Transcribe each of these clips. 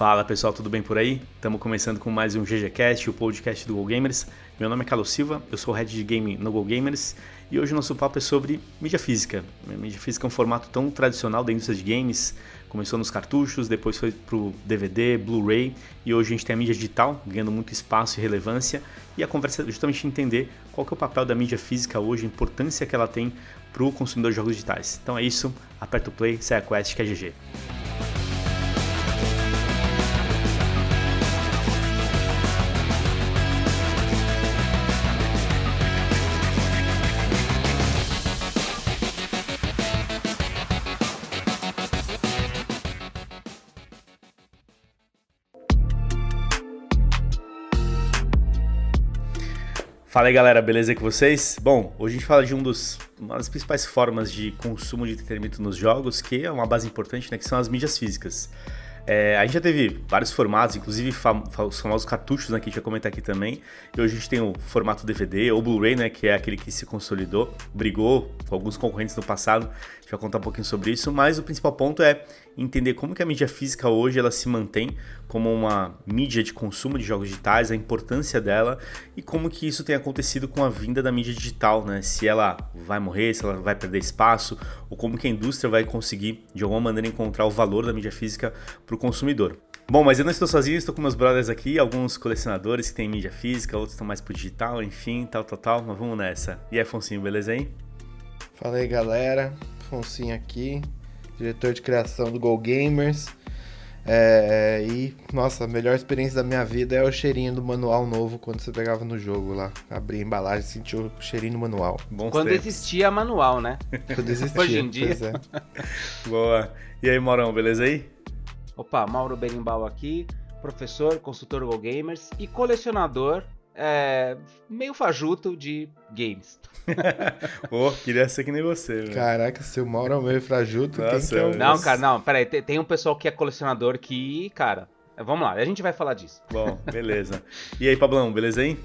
Fala pessoal, tudo bem por aí? Estamos começando com mais um GGCast, o podcast do Go Gamers. Meu nome é Carlos Silva, eu sou head de game no Go Gamers e hoje o nosso papo é sobre mídia física. Mídia física é um formato tão tradicional da indústria de games, começou nos cartuchos, depois foi para o DVD, Blu-ray e hoje a gente tem a mídia digital ganhando muito espaço e relevância e a conversa é justamente entender qual que é o papel da mídia física hoje, a importância que ela tem para o consumidor de jogos digitais. Então é isso, aperta o play, sai a quest que é GG. Fala aí galera, beleza com vocês? Bom, hoje a gente fala de um dos, uma das principais formas de consumo de entretenimento nos jogos, que é uma base importante, né, que são as mídias físicas. É, a gente já teve vários formatos, inclusive fam os famosos cartuchos, né, que a gente vai comentar aqui também. E hoje a gente tem o formato DVD ou Blu-ray, né, que é aquele que se consolidou, brigou com alguns concorrentes no passado. Gente vai contar um pouquinho sobre isso, mas o principal ponto é entender como que a mídia física hoje ela se mantém como uma mídia de consumo de jogos digitais, a importância dela e como que isso tem acontecido com a vinda da mídia digital, né? Se ela vai morrer, se ela vai perder espaço, ou como que a indústria vai conseguir de alguma maneira encontrar o valor da mídia física para o consumidor. Bom, mas eu não estou sozinho, estou com meus brothers aqui, alguns colecionadores que têm mídia física, outros estão mais pro digital, enfim, tal, tal, tal, mas vamos nessa. E aí, Afonso, beleza aí? Fala aí, galera. Afonso aqui, diretor de criação do Go Gamers. É, e, nossa, a melhor experiência da minha vida é o cheirinho do manual novo quando você pegava no jogo lá. Abria a embalagem e sentia o cheirinho do manual. Bons quando tempos. existia manual, né? Quando existia. Hoje em dia. É. Boa. E aí, Maurão, beleza aí? Opa, Mauro Berimbau aqui, professor, consultor Go Gamers e colecionador é, meio fajuto de games. oh, queria ser que nem você, velho. Caraca, seu Mauro é meio fajuto. Nossa, quem que é Não, cara, não, peraí. Tem, tem um pessoal que é colecionador que, cara, vamos lá, a gente vai falar disso. Bom, beleza. E aí, Pablão, beleza aí?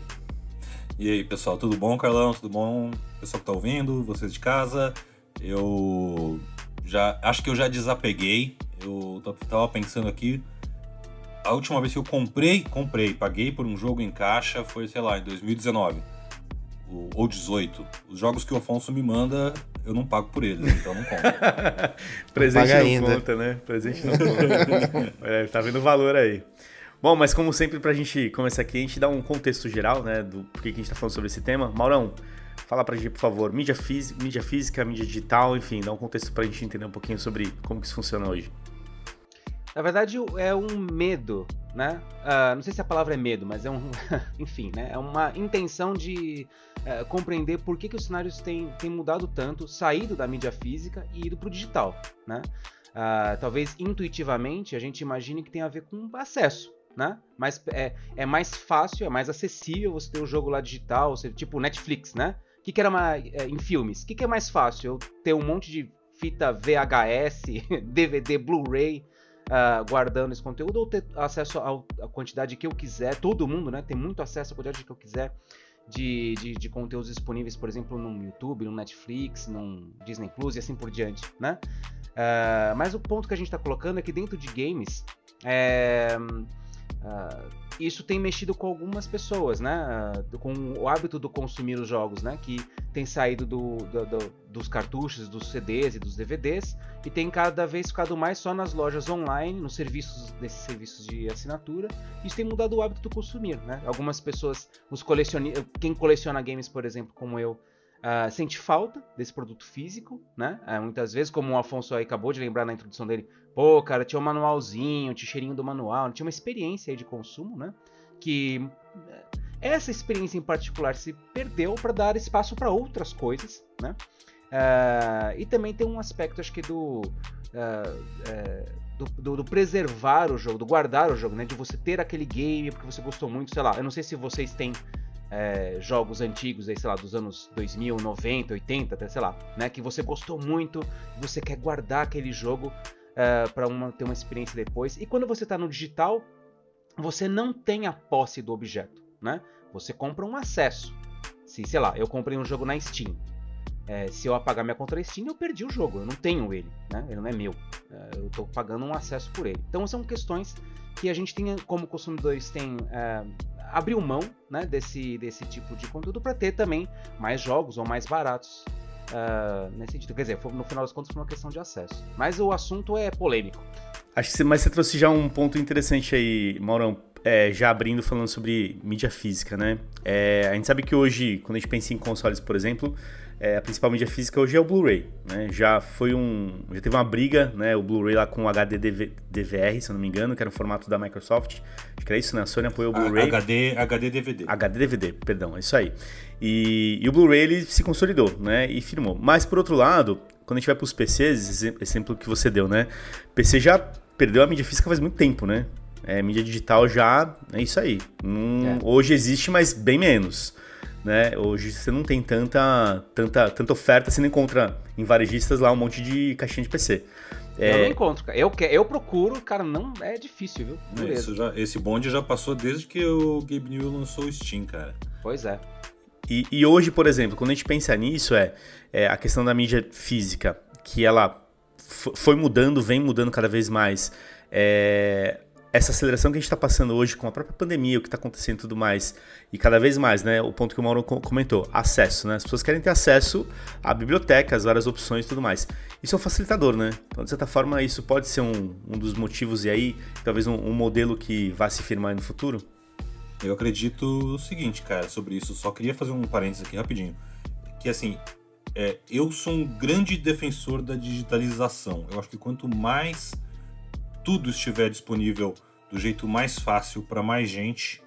E aí, pessoal, tudo bom, Carlão? Tudo bom? Pessoal que tá ouvindo, vocês de casa. Eu já acho que eu já desapeguei eu tava pensando aqui, a última vez que eu comprei, comprei, paguei por um jogo em caixa foi, sei lá, em 2019 ou 18. Os jogos que o Afonso me manda, eu não pago por eles, então não compro. Presente não, ainda. conta, né? Presente não conta. é, tá vendo valor aí. Bom, mas como sempre, pra gente começar aqui, a gente dá um contexto geral, né, do porquê que a gente tá falando sobre esse tema. Maurão, fala pra gente, por favor, mídia, mídia física, mídia digital, enfim, dá um contexto pra gente entender um pouquinho sobre como que isso funciona hoje. Na verdade, é um medo, né? Uh, não sei se a palavra é medo, mas é um. enfim, né? É uma intenção de uh, compreender por que, que os cenários têm, têm mudado tanto, saído da mídia física e ido para o digital, né? Uh, talvez intuitivamente a gente imagine que tem a ver com acesso, né? Mas é, é mais fácil, é mais acessível você ter o um jogo lá digital, seja, tipo Netflix, né? O que, que era uma, é, em filmes? O que, que é mais fácil? Eu ter um monte de fita VHS, DVD, Blu-ray uh, guardando esse conteúdo ou ter acesso à quantidade que eu quiser, todo mundo, né? Tem muito acesso à quantidade que eu quiser de, de, de, conteúdos disponíveis, por exemplo, no YouTube, no Netflix, no Disney Plus e assim por diante, né? Uh, mas o ponto que a gente está colocando é que dentro de games, é, uh, isso tem mexido com algumas pessoas, né? Com o hábito do consumir os jogos, né? Que tem saído do, do, do, dos cartuchos, dos CDs e dos DVDs e tem cada vez ficado mais só nas lojas online, nos serviços desses serviços de assinatura. Isso tem mudado o hábito do consumir, né? Algumas pessoas, os colecioni quem coleciona games, por exemplo, como eu, Uh, sente falta desse produto físico, né? Uh, muitas vezes, como o Afonso aí acabou de lembrar na introdução dele, pô, cara, tinha um manualzinho, tinha o cheirinho do manual, tinha uma experiência aí de consumo, né? Que eh, essa experiência em particular se perdeu para dar espaço para outras coisas, né? Uh, e também tem um aspecto, acho que do, do, do, do, preservar o jogo, do guardar o jogo, né? De você ter aquele game porque você gostou muito, sei lá. Eu não sei se vocês têm é, jogos antigos, aí, sei lá, dos anos 2000, 90, 80, até sei lá, né? Que você gostou muito, você quer guardar aquele jogo é, para ter uma experiência depois. E quando você está no digital, você não tem a posse do objeto, né? Você compra um acesso. Se, sei lá, eu comprei um jogo na Steam. É, se eu apagar minha conta na Steam, eu perdi o jogo. Eu não tenho ele, né? Ele não é meu. É, eu estou pagando um acesso por ele. Então são questões que a gente tem, como consumidores, tem é, abriu mão né, desse, desse tipo de conteúdo para ter também mais jogos ou mais baratos uh, nesse sentido. Quer dizer, no final das contas foi uma questão de acesso. Mas o assunto é polêmico. Acho que você, mas você trouxe já um ponto interessante aí, Maurão. É, já abrindo falando sobre mídia física, né? É, a gente sabe que hoje, quando a gente pensa em consoles, por exemplo, é, a principal mídia física hoje é o Blu-ray, né? Já foi um, já teve uma briga, né? O Blu-ray lá com o HD DVR, se eu não me engano, que era um formato da Microsoft. Acho que era isso, né? A Sony apoiou o Blu-ray. HD, HD DVD. HD DVD, perdão, é isso aí. E, e o Blu-ray ele se consolidou, né? E firmou. Mas por outro lado, quando a gente vai para os PCs, exemplo que você deu, né? PC já perdeu a mídia física faz muito tempo, né? É, mídia digital já é isso aí. é. Hoje existe, mas bem menos né? Hoje você não tem tanta, tanta, tanta oferta, você não encontra em varejistas lá um monte de caixinha de PC. É... Eu não encontro, Eu, eu procuro, cara, não é difícil, viu? É, já, esse bonde já passou desde que o Gabe New lançou o Steam, cara. Pois é. E, e hoje, por exemplo, quando a gente pensa nisso, é, é a questão da mídia física, que ela foi mudando, vem mudando cada vez mais. É, essa aceleração que a gente está passando hoje com a própria pandemia, o que está acontecendo e tudo mais, e cada vez mais, né? O ponto que o Mauro comentou, acesso, né? As pessoas querem ter acesso à biblioteca, às várias opções e tudo mais. Isso é um facilitador, né? Então, de certa forma, isso pode ser um, um dos motivos e aí, talvez um, um modelo que vá se firmar no futuro? Eu acredito o seguinte, cara, sobre isso. Só queria fazer um parênteses aqui rapidinho. Que assim, é, eu sou um grande defensor da digitalização. Eu acho que quanto mais tudo estiver disponível do jeito mais fácil para mais gente,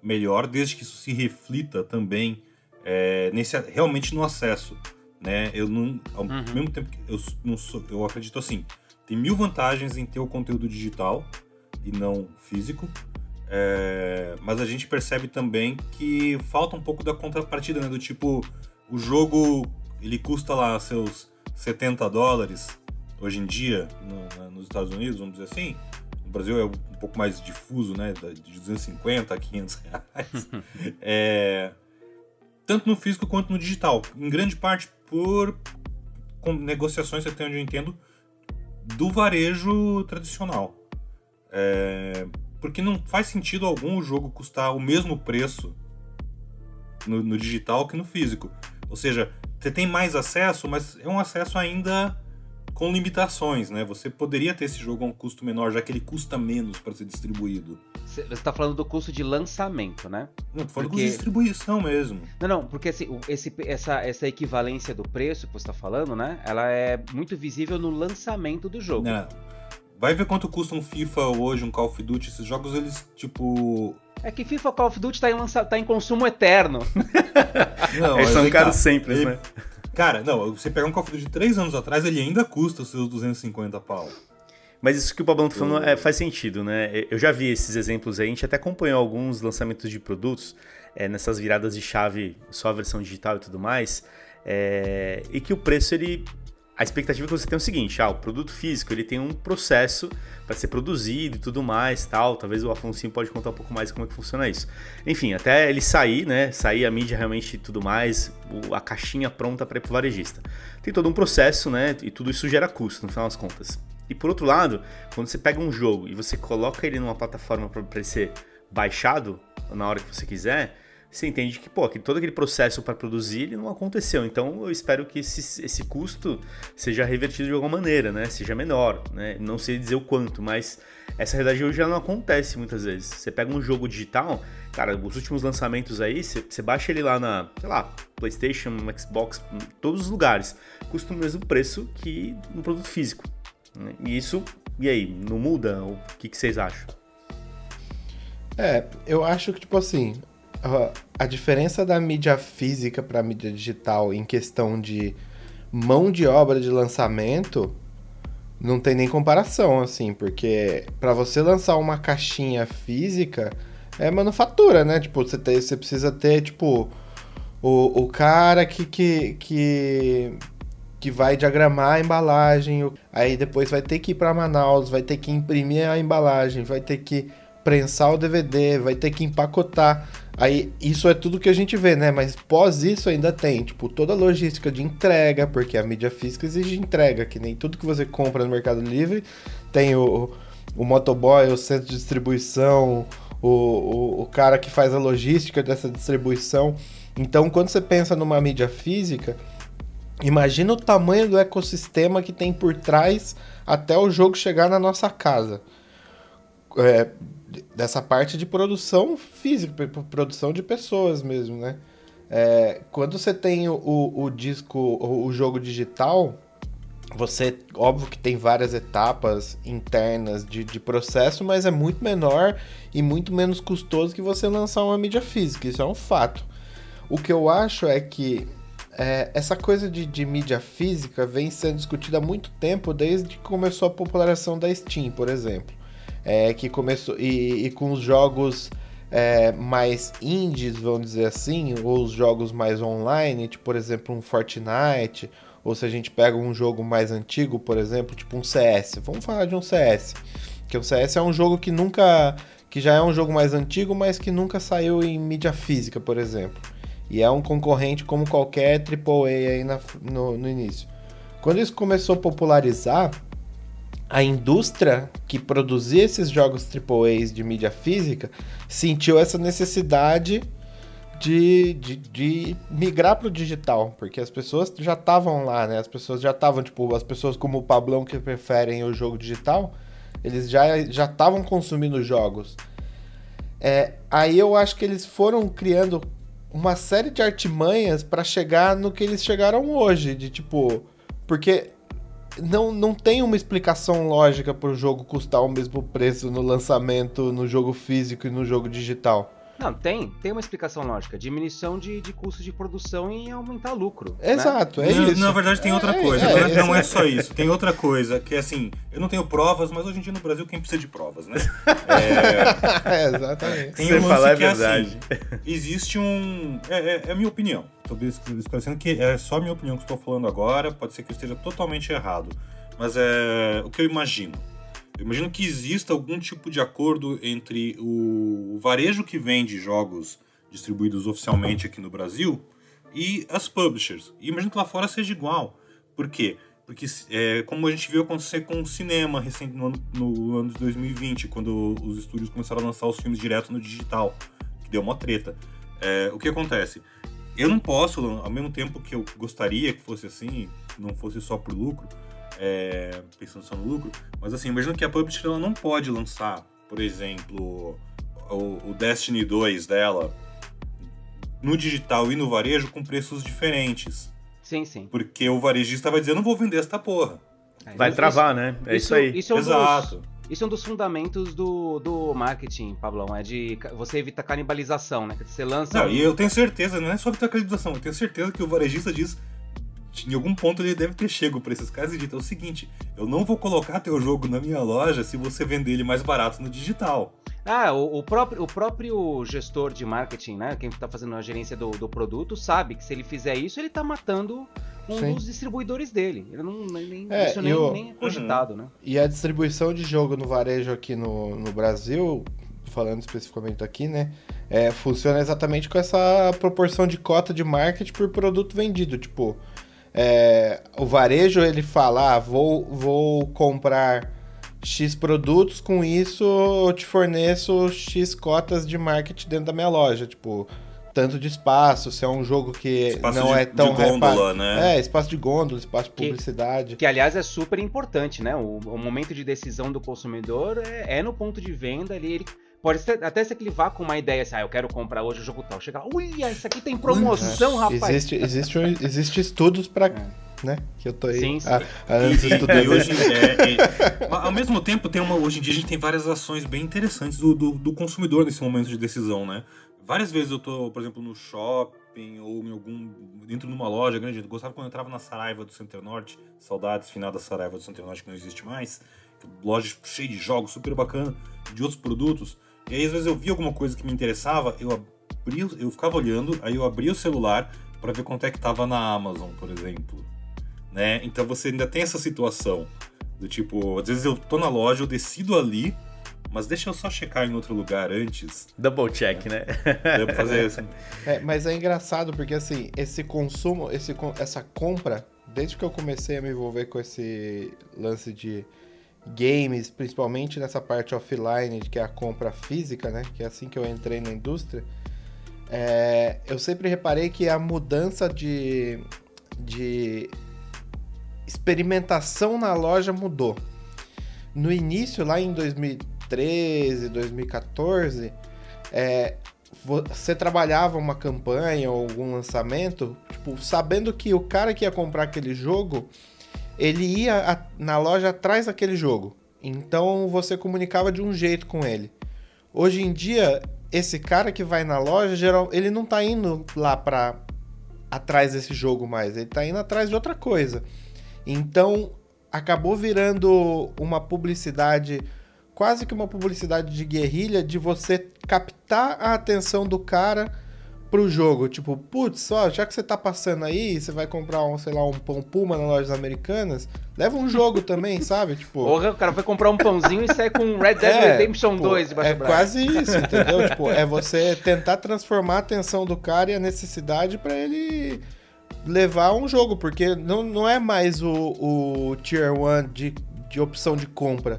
melhor, desde que isso se reflita também é, nesse realmente no acesso, né? Eu não, ao uhum. mesmo tempo que eu não sou, eu acredito assim, tem mil vantagens em ter o conteúdo digital e não físico, é, mas a gente percebe também que falta um pouco da contrapartida, né? Do tipo, o jogo ele custa lá seus 70 dólares hoje em dia no, nos Estados Unidos, vamos dizer assim, no Brasil é um pouco mais difuso, né, de 250 a 500 reais, é, tanto no físico quanto no digital, em grande parte por negociações, até onde eu entendo, do varejo tradicional. É, porque não faz sentido algum o jogo custar o mesmo preço no, no, digital que no físico. Ou seja, você tem mais acesso, mas é um acesso ainda com limitações, né? Você poderia ter esse jogo a um custo menor, já que ele custa menos para ser distribuído. Você está falando do custo de lançamento, né? Não, tô falando porque... de distribuição mesmo. Não, não, porque esse, esse, essa, essa equivalência do preço que você está falando, né? Ela é muito visível no lançamento do jogo. É. Vai ver quanto custa um FIFA hoje, um Call of Duty. Esses jogos, eles, tipo. É que FIFA Call of Duty tá em, lança... tá em consumo eterno. Não, Eles são caros sempre, né? Cara, não, você pegar um Call of Duty de 3 anos atrás, ele ainda custa os seus 250 pau. Mas isso que o Pablão tá falando é, faz sentido, né? Eu já vi esses exemplos aí, a gente até acompanhou alguns lançamentos de produtos é, nessas viradas de chave, só a versão digital e tudo mais, é, e que o preço ele a expectativa que você tem é o seguinte, ah, o produto físico ele tem um processo para ser produzido e tudo mais, tal. Talvez o Afonso pode contar um pouco mais como é que funciona isso. Enfim, até ele sair, né, sair a mídia realmente e tudo mais, a caixinha pronta para ir pro varejista. Tem todo um processo, né, e tudo isso gera custo no final das contas. E por outro lado, quando você pega um jogo e você coloca ele numa plataforma para ser baixado na hora que você quiser, você entende que, pô, que todo aquele processo para produzir ele não aconteceu. Então eu espero que esse, esse custo seja revertido de alguma maneira, né? Seja menor, né? Não sei dizer o quanto, mas essa realidade hoje já não acontece muitas vezes. Você pega um jogo digital, cara, os últimos lançamentos aí, você, você baixa ele lá na, sei lá, PlayStation, Xbox, em todos os lugares, custa o mesmo preço que no produto físico. Né? E isso, e aí, não muda? O que, que vocês acham? É, eu acho que, tipo assim, a diferença da mídia física para mídia digital em questão de mão de obra de lançamento não tem nem comparação, assim, porque para você lançar uma caixinha física é manufatura, né? Tipo, você, tem, você precisa ter, tipo, o, o cara que, que, que, que vai diagramar a embalagem, aí depois vai ter que ir para Manaus, vai ter que imprimir a embalagem, vai ter que prensar o DVD, vai ter que empacotar. Aí isso é tudo que a gente vê, né? Mas pós isso ainda tem, tipo, toda a logística de entrega, porque a mídia física exige entrega, que nem tudo que você compra no Mercado Livre tem o, o motoboy, o centro de distribuição, o, o, o cara que faz a logística dessa distribuição. Então, quando você pensa numa mídia física, imagina o tamanho do ecossistema que tem por trás até o jogo chegar na nossa casa. É, dessa parte de produção física, produção de pessoas mesmo, né? É, quando você tem o, o, disco, o, jogo digital, você, óbvio que tem várias etapas internas de, de processo, mas é muito menor e muito menos custoso que você lançar uma mídia física, isso é um fato. O que eu acho é que é, essa coisa de, de, mídia física vem sendo discutida há muito tempo, desde que começou a popularização da Steam, por exemplo. É, que começou. E, e com os jogos é, mais indies, vamos dizer assim, ou os jogos mais online, tipo, por exemplo, um Fortnite, ou se a gente pega um jogo mais antigo, por exemplo, tipo um CS. Vamos falar de um CS. Que o CS é um jogo que nunca. que já é um jogo mais antigo, mas que nunca saiu em mídia física, por exemplo. E é um concorrente como qualquer AAA aí na, no, no início. Quando isso começou a popularizar, a indústria que produzia esses jogos AAAs de mídia física sentiu essa necessidade de, de, de migrar para o digital, porque as pessoas já estavam lá, né? As pessoas já estavam, tipo, as pessoas como o Pablão que preferem o jogo digital, eles já já estavam consumindo jogos. É, aí eu acho que eles foram criando uma série de artimanhas para chegar no que eles chegaram hoje, de tipo, porque não, não tem uma explicação lógica para o jogo custar o mesmo preço no lançamento, no jogo físico e no jogo digital. Não, tem, tem uma explicação lógica. Diminuição de, de custo de produção e aumentar lucro. Né? Exato, né? é isso. Na verdade, tem outra é, coisa. É, é, não é só isso. Tem outra coisa, que é assim, eu não tenho provas, mas hoje em dia no Brasil quem precisa de provas, né? É, exatamente. Tem Você um falar é verdade. É assim, existe um. É, é, é, a minha opinião. Estou esclarecendo que é só a minha opinião que estou falando agora. Pode ser que eu esteja totalmente errado. Mas é o que eu imagino. Eu imagino que exista algum tipo de acordo entre o varejo que vende jogos distribuídos oficialmente aqui no Brasil e as publishers. E imagino que lá fora seja igual. Por quê? Porque, é, como a gente viu acontecer com o cinema recente no ano, no ano de 2020, quando os estúdios começaram a lançar os filmes direto no digital, que deu uma treta. É, o que acontece? Eu não posso, ao mesmo tempo que eu gostaria que fosse assim, não fosse só por lucro, é, pensando só no lucro, mas assim, imagina que a publisher ela não pode lançar, por exemplo, o, o Destiny 2 dela no digital e no varejo com preços diferentes. Sim, sim. Porque o varejista vai dizer, eu não vou vender esta porra. É, vai travar, né? É isso, isso aí. Isso é um Exato. Dos, isso é um dos fundamentos do, do marketing, Pablão. É de você evitar canibalização, né? Você lança. Não, e eu tenho certeza, não é só evitar canibalização, eu tenho certeza que o varejista diz em algum ponto ele deve ter chego para esses caras e dito: é o seguinte, eu não vou colocar teu jogo na minha loja se você vender ele mais barato no digital. Ah, o, o, próprio, o próprio gestor de marketing, né? Quem está fazendo a gerência do, do produto, sabe que se ele fizer isso, ele está matando um Sim. dos distribuidores dele. Ele não, nem, é, isso nem, o... nem é cogitado, uhum. né? E a distribuição de jogo no varejo aqui no, no Brasil, falando especificamente aqui, né? É, funciona exatamente com essa proporção de cota de marketing por produto vendido. Tipo, é, o varejo ele fala, ah, vou, vou comprar X produtos, com isso eu te forneço X cotas de marketing dentro da minha loja, tipo, tanto de espaço, se é um jogo que espaço não de, é tão de gôndola, né? É, espaço de gôndola, espaço de publicidade. Que, que aliás é super importante, né? O, o, momento de decisão do consumidor é, é no ponto de venda ali, ele Pode ser, até ser que ele vá com uma ideia assim, ah, eu quero comprar hoje o jogo tal. Chega lá, ui, isso aqui tem promoção, rapaz. Existe, existe, existe estudos para é. né? Que eu tô aí sim, sim. Há, há anos estudando. E hoje, é, é, ao mesmo tempo, tem uma, hoje em dia a gente tem várias ações bem interessantes do, do, do, consumidor nesse momento de decisão, né? Várias vezes eu tô, por exemplo, no shopping ou em algum. dentro de uma loja grande. Eu gostava quando eu entrava na Saraiva do Center Norte, saudades final da Saraiva do Center Norte que não existe mais. Loja cheia de jogos, super bacana, de outros produtos. E aí, às vezes, eu via alguma coisa que me interessava, eu abria, eu ficava olhando, aí eu abria o celular para ver quanto é que tava na Amazon, por exemplo. Né? Então você ainda tem essa situação do tipo, às vezes eu tô na loja, eu decido ali, mas deixa eu só checar em outro lugar antes. Double check, né? Pra fazer isso. É, mas é engraçado porque assim, esse consumo, esse, essa compra, desde que eu comecei a me envolver com esse lance de games, principalmente nessa parte offline, que é a compra física, né? Que é assim que eu entrei na indústria. É, eu sempre reparei que a mudança de, de experimentação na loja mudou. No início, lá em 2013, 2014, é, você trabalhava uma campanha ou algum lançamento, tipo, sabendo que o cara que ia comprar aquele jogo, ele ia a, na loja atrás daquele jogo. Então você comunicava de um jeito com ele. Hoje em dia, esse cara que vai na loja, geral, ele não tá indo lá para atrás desse jogo mais, ele tá indo atrás de outra coisa. Então, acabou virando uma publicidade quase que uma publicidade de guerrilha de você captar a atenção do cara pro jogo. Tipo, putz, ó, já que você tá passando aí, você vai comprar um, sei lá, um pão Puma nas lojas americanas, leva um jogo também, sabe? Tipo. Porra, o cara vai comprar um pãozinho e sai com Red Dead é, Redemption 2 debaixo É quase isso, entendeu? tipo, é você tentar transformar a atenção do cara e a necessidade para ele levar um jogo, porque não, não é mais o, o Tier 1 de, de opção de compra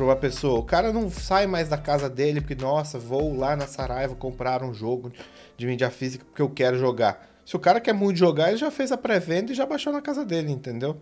para uma pessoa. O cara não sai mais da casa dele porque, nossa, vou lá na Saraiva comprar um jogo de mídia física porque eu quero jogar. Se o cara quer muito jogar, ele já fez a pré-venda e já baixou na casa dele, entendeu?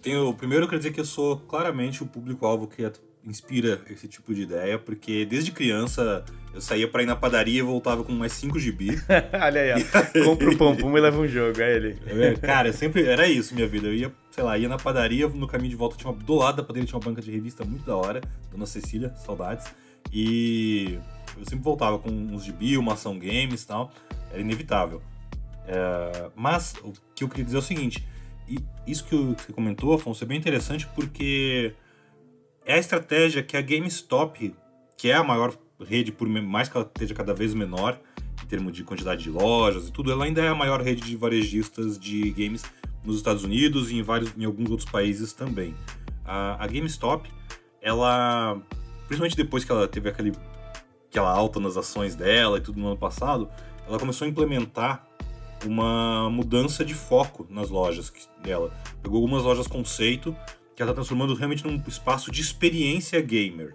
Tenho, primeiro eu quero dizer que eu sou claramente o público-alvo que inspira esse tipo de ideia, porque desde criança eu saía para ir na padaria e voltava com mais 5 GB. Olha aí, ó. Compra o pão pum e leva um jogo, é ele. É, cara, sempre era isso minha vida. Eu ia, sei lá, ia na padaria, no caminho de volta tinha uma, do lado da padaria tinha uma banca de revista muito da hora, Dona Cecília, saudades. E eu sempre voltava com uns gibi, uma ação games e tal. Era inevitável. É, mas o que eu queria dizer é o seguinte: isso que você comentou, Afonso, é bem interessante porque é a estratégia que a GameStop, que é a maior rede, por mais que ela esteja cada vez menor em termos de quantidade de lojas e tudo, ela ainda é a maior rede de varejistas de games nos Estados Unidos e em vários, em alguns outros países também. A, a GameStop, ela, principalmente depois que ela teve aquele, aquela alta nas ações dela e tudo no ano passado, ela começou a implementar uma mudança de foco nas lojas dela. Pegou algumas lojas conceito que ela está transformando realmente num espaço de experiência gamer.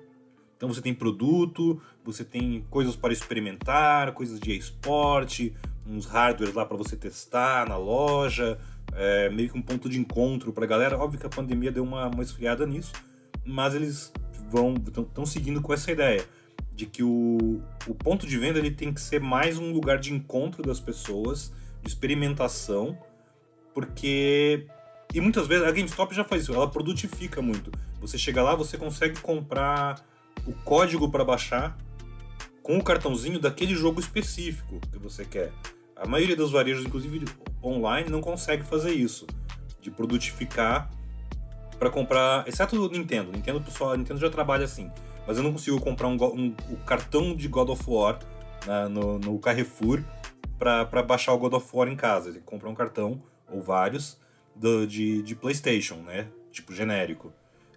Então você tem produto, você tem coisas para experimentar, coisas de esporte, uns hardwares lá para você testar na loja, é, meio que um ponto de encontro para a galera. Óbvio que a pandemia deu uma, uma esfriada nisso, mas eles vão estão seguindo com essa ideia de que o, o ponto de venda ele tem que ser mais um lugar de encontro das pessoas, de experimentação, porque e muitas vezes a GameStop já faz isso, ela produtifica muito. Você chega lá, você consegue comprar o código para baixar com o cartãozinho daquele jogo específico que você quer. A maioria dos varejos, inclusive online, não consegue fazer isso, de produtificar para comprar, exceto o Nintendo. Nintendo pessoal, Nintendo já trabalha assim, mas eu não consigo comprar um, um o cartão de God of War na, no, no, Carrefour para baixar o God of War em casa. Ele compra um cartão ou vários do, de, de PlayStation, né? Tipo genérico.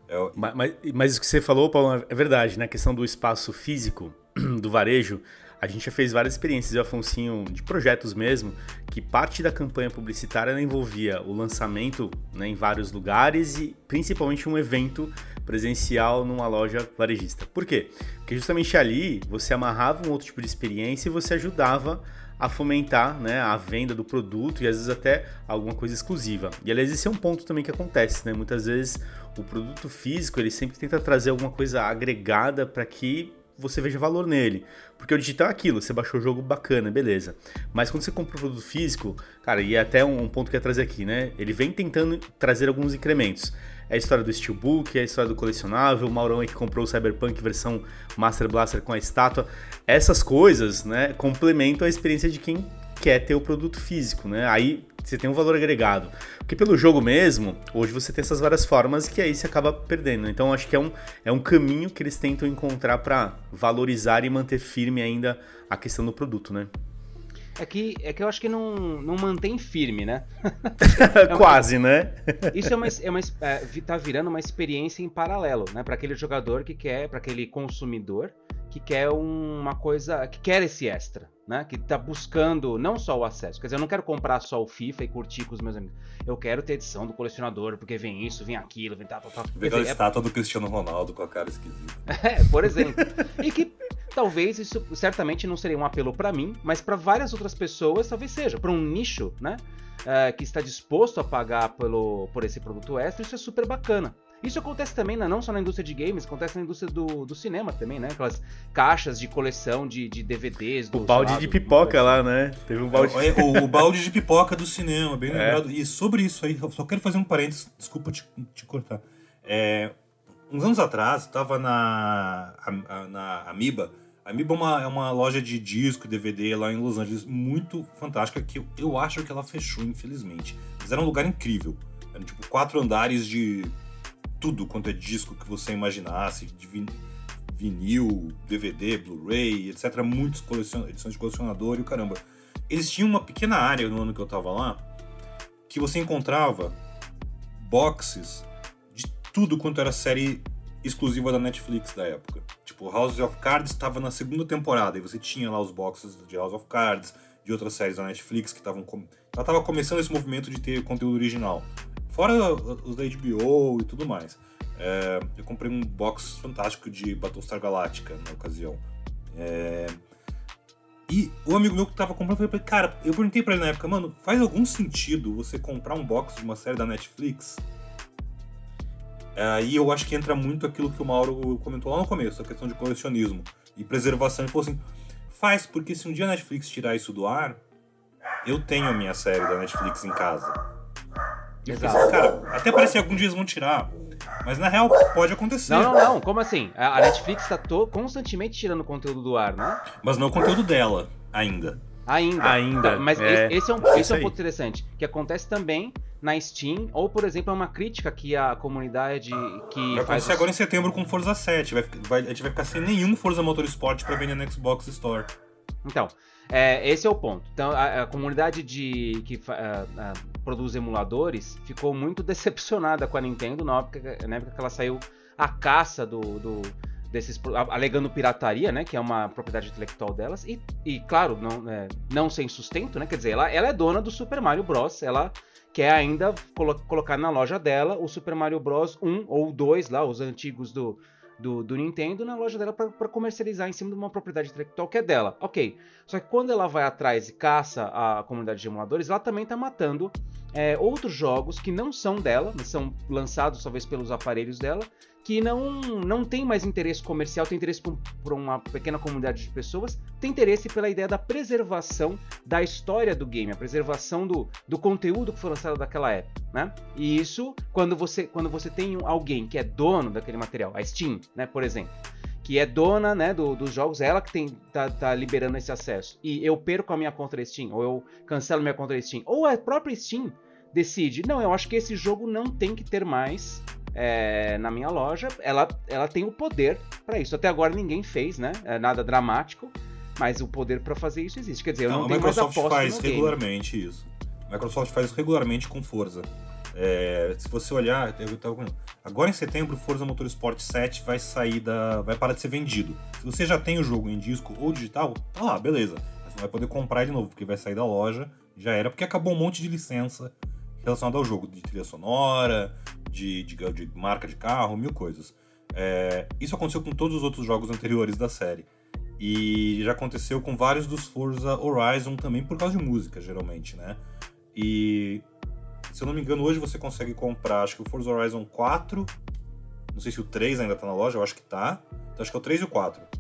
É, mas, mas, mas, o que você falou, Paulo, é verdade, né? A questão do espaço físico, do varejo, a gente já fez várias experiências, eu Afonsinho, de projetos mesmo, que parte da campanha publicitária envolvia o lançamento né, em vários lugares e principalmente um evento presencial numa loja varejista. Por quê? Porque justamente ali você amarrava um outro tipo de experiência e você ajudava a fomentar né, a venda do produto e às vezes até alguma coisa exclusiva. E aliás, esse é um ponto também que acontece, né? Muitas vezes o produto físico ele sempre tenta trazer alguma coisa agregada para que você veja valor nele. Porque o digital é aquilo, você baixou o jogo bacana, beleza. Mas quando você compra o produto físico, cara, e é até um, ponto que eu ia trazer aqui, né? Ele vem tentando trazer alguns incrementos. É a história do Steelbook, é a história do colecionável, o Maurão aí que comprou o Cyberpunk versão Master Blaster com a estátua. Essas coisas, né, complementam a experiência de quem quer ter o produto físico, né? Aí você tem um valor agregado. Porque pelo jogo mesmo, hoje você tem essas várias formas que aí você acaba perdendo. Então acho que é um, é um caminho que eles tentam encontrar para valorizar e manter firme ainda a questão do produto, né? É que, é que eu acho que não, não mantém firme, né? é uma, Quase, né? isso é uma, é uma é, tá virando uma experiência em paralelo, né? Para aquele jogador que quer, para aquele consumidor que quer uma coisa, que quer esse extra, né? Que tá buscando não só o acesso. Quer dizer, eu não quero comprar só o FIFA e curtir com os meus amigos. Eu quero ter edição do colecionador, porque vem isso, vem aquilo, vem tal, tal, tal. Vem a estátua é... do Cristiano Ronaldo com a cara esquisita. é, por exemplo. e que talvez isso certamente não seria um apelo para mim, mas para várias outras pessoas talvez seja. Para um nicho, né? Uh, que está disposto a pagar pelo, por esse produto extra, isso é super bacana. Isso acontece também, né? não só na indústria de games, acontece na indústria do, do cinema também, né? Aquelas caixas de coleção de, de DVDs. O balde lados, de pipoca lá, né? Teve um balde. É, o, o, balde de pipoca do cinema, bem é. lembrado. E sobre isso aí, só quero fazer um parênteses, desculpa te, te cortar. É, uns anos atrás, estava na, na Amiba. A Amiba é uma, é uma loja de disco e DVD lá em Los Angeles, muito fantástica, que eu, eu acho que ela fechou, infelizmente. Mas era um lugar incrível. Eram tipo quatro andares de tudo quanto é disco que você imaginasse, de vinil, DVD, Blu-ray, etc. Colecion... edições de colecionador e o caramba. Eles tinham uma pequena área no ano que eu tava lá que você encontrava boxes de tudo quanto era série exclusiva da Netflix da época. Tipo, House of Cards estava na segunda temporada e você tinha lá os boxes de House of Cards, de outras séries da Netflix que estavam. Ela estava começando esse movimento de ter conteúdo original. Fora os da HBO e tudo mais. É, eu comprei um box fantástico de Battlestar Galactica na ocasião. É, e o amigo meu que tava comprando, eu falei, cara, eu perguntei pra ele na época, mano, faz algum sentido você comprar um box de uma série da Netflix? Aí é, eu acho que entra muito aquilo que o Mauro comentou lá no começo, a questão de colecionismo e preservação. Ele falou assim: faz, porque se um dia a Netflix tirar isso do ar, eu tenho a minha série da Netflix em casa. Exato. Cara, até parece que algum dia eles vão tirar. Mas na real pode acontecer. Não, não, não. Como assim? A Netflix tá constantemente tirando conteúdo do ar, né? Mas não o conteúdo dela, ainda. Ainda. Ainda. Tá, mas é. esse é um, esse é um ponto interessante. Que acontece também na Steam, ou por exemplo, é uma crítica que a comunidade que. Vai acontecer agora em setembro com Forza 7. Vai, vai, a gente vai ficar sem nenhum Forza Motorsport pra vender no Xbox Store. Então, é, esse é o ponto. Então, a, a comunidade de que produz emuladores ficou muito decepcionada com a Nintendo na época, na época que ela saiu a caça do, do desses alegando pirataria, né, que é uma propriedade intelectual delas. E, e claro, não, é, não sem sustento, né, quer dizer, ela, ela é dona do Super Mario Bros, ela quer ainda colo colocar na loja dela o Super Mario Bros. 1 ou 2 lá, os antigos do do, do Nintendo na loja dela para comercializar em cima de uma propriedade intelectual que é dela. Ok. Só que quando ela vai atrás e caça a comunidade de emuladores, ela também está matando é, outros jogos que não são dela, são lançados talvez pelos aparelhos dela, que não, não tem mais interesse comercial, tem interesse por, uma pequena comunidade de pessoas, tem interesse pela ideia da preservação da história do game, a preservação do, do conteúdo que foi lançado daquela época, né? E isso, quando você, quando você tem alguém que é dono daquele material, a Steam, né, por exemplo, que é dona né, do, dos jogos, ela que tem, tá, tá, liberando esse acesso, e eu perco a minha conta da Steam, ou eu cancelo minha conta da Steam, ou a própria Steam decide, não, eu acho que esse jogo não tem que ter mais é, na minha loja, ela, ela tem o poder para isso. Até agora ninguém fez, né? É nada dramático, mas o poder para fazer isso existe. Quer dizer, eu não, não tenho mais aposta faz regularmente isso. A Microsoft faz regularmente com Forza. É, se você olhar, eu tava agora em setembro, Forza Motorsport 7 vai sair da. vai parar de ser vendido. Se você já tem o jogo em disco ou digital, tá lá, beleza. Você vai poder comprar de novo, porque vai sair da loja, já era, porque acabou um monte de licença relacionada ao jogo, de trilha sonora, de, de, de marca de carro, mil coisas. É, isso aconteceu com todos os outros jogos anteriores da série. E já aconteceu com vários dos Forza Horizon também por causa de música, geralmente, né? E se eu não me engano, hoje você consegue comprar, acho que o Forza Horizon 4, não sei se o 3 ainda tá na loja, eu acho que tá. Então acho que é o 3 e o 4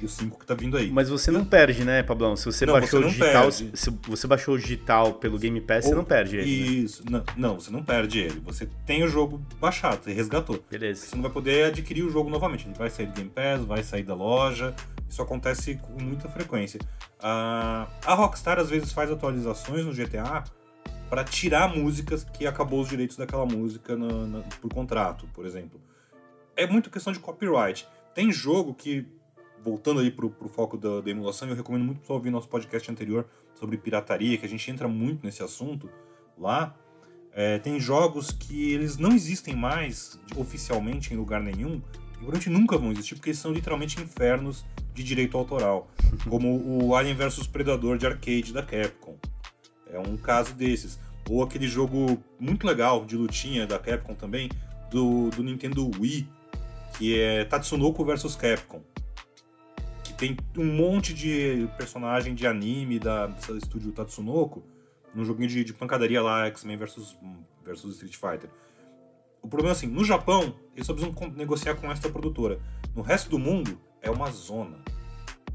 e o 5 que tá vindo aí. Mas você não perde, né, Pablão? Se você não, baixou você o digital, perde. se você baixou o digital pelo Game Pass, Ou, você não perde ele. Né? Isso, né? não, não, você não perde ele. Você tem o jogo baixado, você resgatou. Beleza. Você não vai poder adquirir o jogo novamente. Ele vai sair do Game Pass, vai sair da loja. Isso acontece com muita frequência. Uh, a Rockstar às vezes faz atualizações no GTA para tirar músicas que acabou os direitos daquela música por contrato, por exemplo. É muito questão de copyright. Tem jogo que voltando aí pro, pro foco da, da emulação, eu recomendo muito para ouvir nosso podcast anterior sobre pirataria, que a gente entra muito nesse assunto lá. É, tem jogos que eles não existem mais oficialmente em lugar nenhum e provavelmente nunca vão existir porque eles são literalmente infernos de direito autoral, como o Alien vs Predador de arcade da Capcom. É um caso desses. Ou aquele jogo muito legal de lutinha da Capcom também, do, do Nintendo Wii, que é Tatsunoko vs Capcom. Tem um monte de personagem de anime da, estúdio Tatsunoko, num joguinho de, de pancadaria lá, X-Men versus, versus Street Fighter. O problema é assim, no Japão, eles só precisam negociar com esta produtora. No resto do mundo, é uma zona.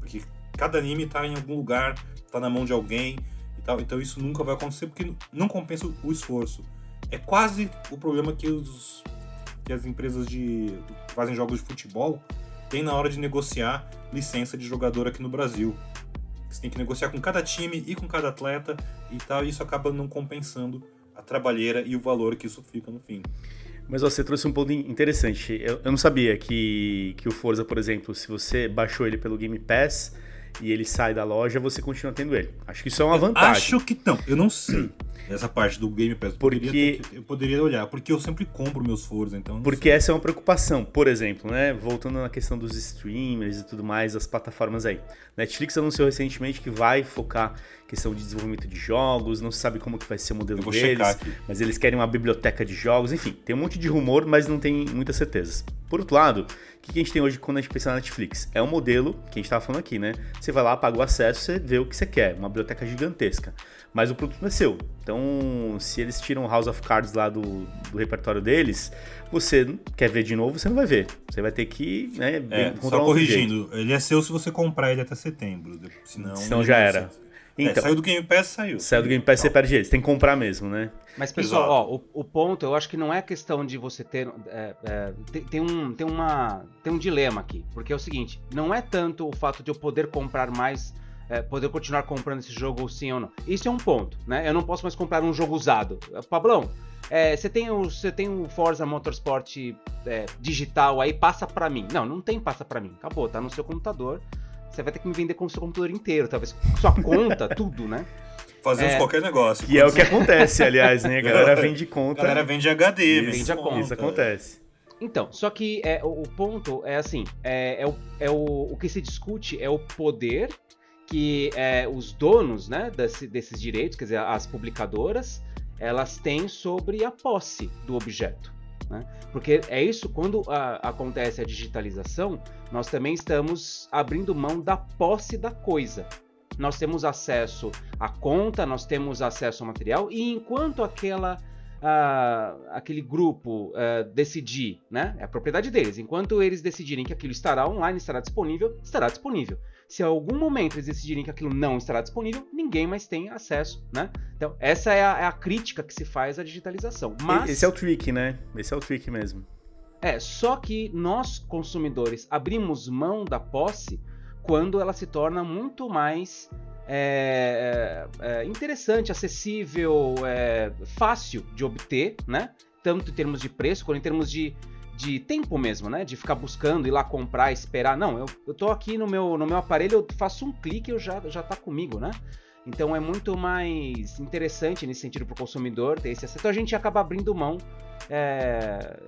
Porque cada anime tá em algum lugar, tá na mão de alguém e tal. Então isso nunca vai acontecer porque não compensa o esforço. É quase o problema que, os, que as empresas de que fazem jogos de futebol têm na hora de negociar licença de jogador aqui no Brasil. Você tem que negociar com cada time e com cada atleta e tal, e isso acaba não compensando a trabalheira e o valor que isso fica no fim. Mas ó, você trouxe um ponto interessante. Eu, eu, não sabia que, que o Forza, por exemplo, se você baixou ele pelo Game Pass e ele sai da loja, você continua tendo ele. Acho que isso é uma vantagem. Acho que não. Eu não sei. Essa parte do Game Pass. Porque... Poderia eu poderia olhar, porque eu sempre compro meus Forza, então. Porque sei. essa é uma preocupação. Por exemplo, né? Voltando na questão dos streamers e tudo mais, as plataformas aí. Netflix anunciou recentemente que vai focar questão de desenvolvimento de jogos, não se sabe como que vai ser o modelo deles, mas eles querem uma biblioteca de jogos, enfim, tem um monte de rumor, mas não tem muitas certezas. Por outro lado, o que a gente tem hoje quando a gente pensa na Netflix? É um modelo que a gente estava falando aqui, né? Você vai lá, paga o acesso, você vê o que você quer, uma biblioteca gigantesca. Mas o produto não é seu. Então, se eles tiram House of Cards lá do, do repertório deles, você quer ver de novo, você não vai ver. Você vai ter que né, é, só corrigindo, ele é seu se você comprar ele até setembro. Senão, senão já era. Então, é, saiu do Game Pass, saiu. Saiu do Game Pass, você perde ele. Você tem que comprar mesmo, né? Mas, pessoal, ó, o, o, ponto, eu acho que não é questão de você ter. É, é, tem, tem, um, tem, uma, tem um dilema aqui. Porque é o seguinte: não é tanto o fato de eu poder comprar mais é, poder continuar comprando esse jogo sim ou não. Isso é um ponto, né? Eu não posso mais comprar um jogo usado. Pablão, é, você tem o você tem o Forza Motorsport é, digital aí, passa para mim. Não, não tem passa para mim. Acabou, tá no seu computador. Você vai ter que me vender com o seu computador inteiro, talvez sua conta, tudo, né? Fazemos é, qualquer negócio. E é o que acontece, aliás, né? A galera vende conta. A galera vende HD, vende a conta. Isso acontece. Então, só que é, o, o ponto é assim: é, é, o, é o, o que se discute é o poder que é, os donos né, desse, desses direitos, quer dizer, as publicadoras, elas têm sobre a posse do objeto. Né? Porque é isso, quando a, acontece a digitalização, nós também estamos abrindo mão da posse da coisa. Nós temos acesso à conta, nós temos acesso ao material, e enquanto aquela Uh, aquele grupo uh, decidir, né? É a propriedade deles. Enquanto eles decidirem que aquilo estará online, estará disponível, estará disponível. Se em algum momento eles decidirem que aquilo não estará disponível, ninguém mais tem acesso, né? Então, essa é a, é a crítica que se faz à digitalização. Mas... Esse é o trick, né? Esse é o trick mesmo. É, só que nós, consumidores, abrimos mão da posse quando ela se torna muito mais é, é, é interessante, acessível, é, fácil de obter, né? Tanto em termos de preço, quanto em termos de de tempo mesmo, né? De ficar buscando, ir lá comprar, esperar. Não, eu, eu tô aqui no meu, no meu aparelho, eu faço um clique e eu já, já tá comigo, né? Então é muito mais interessante nesse sentido para o consumidor ter esse acesso. Então a gente acaba abrindo mão é,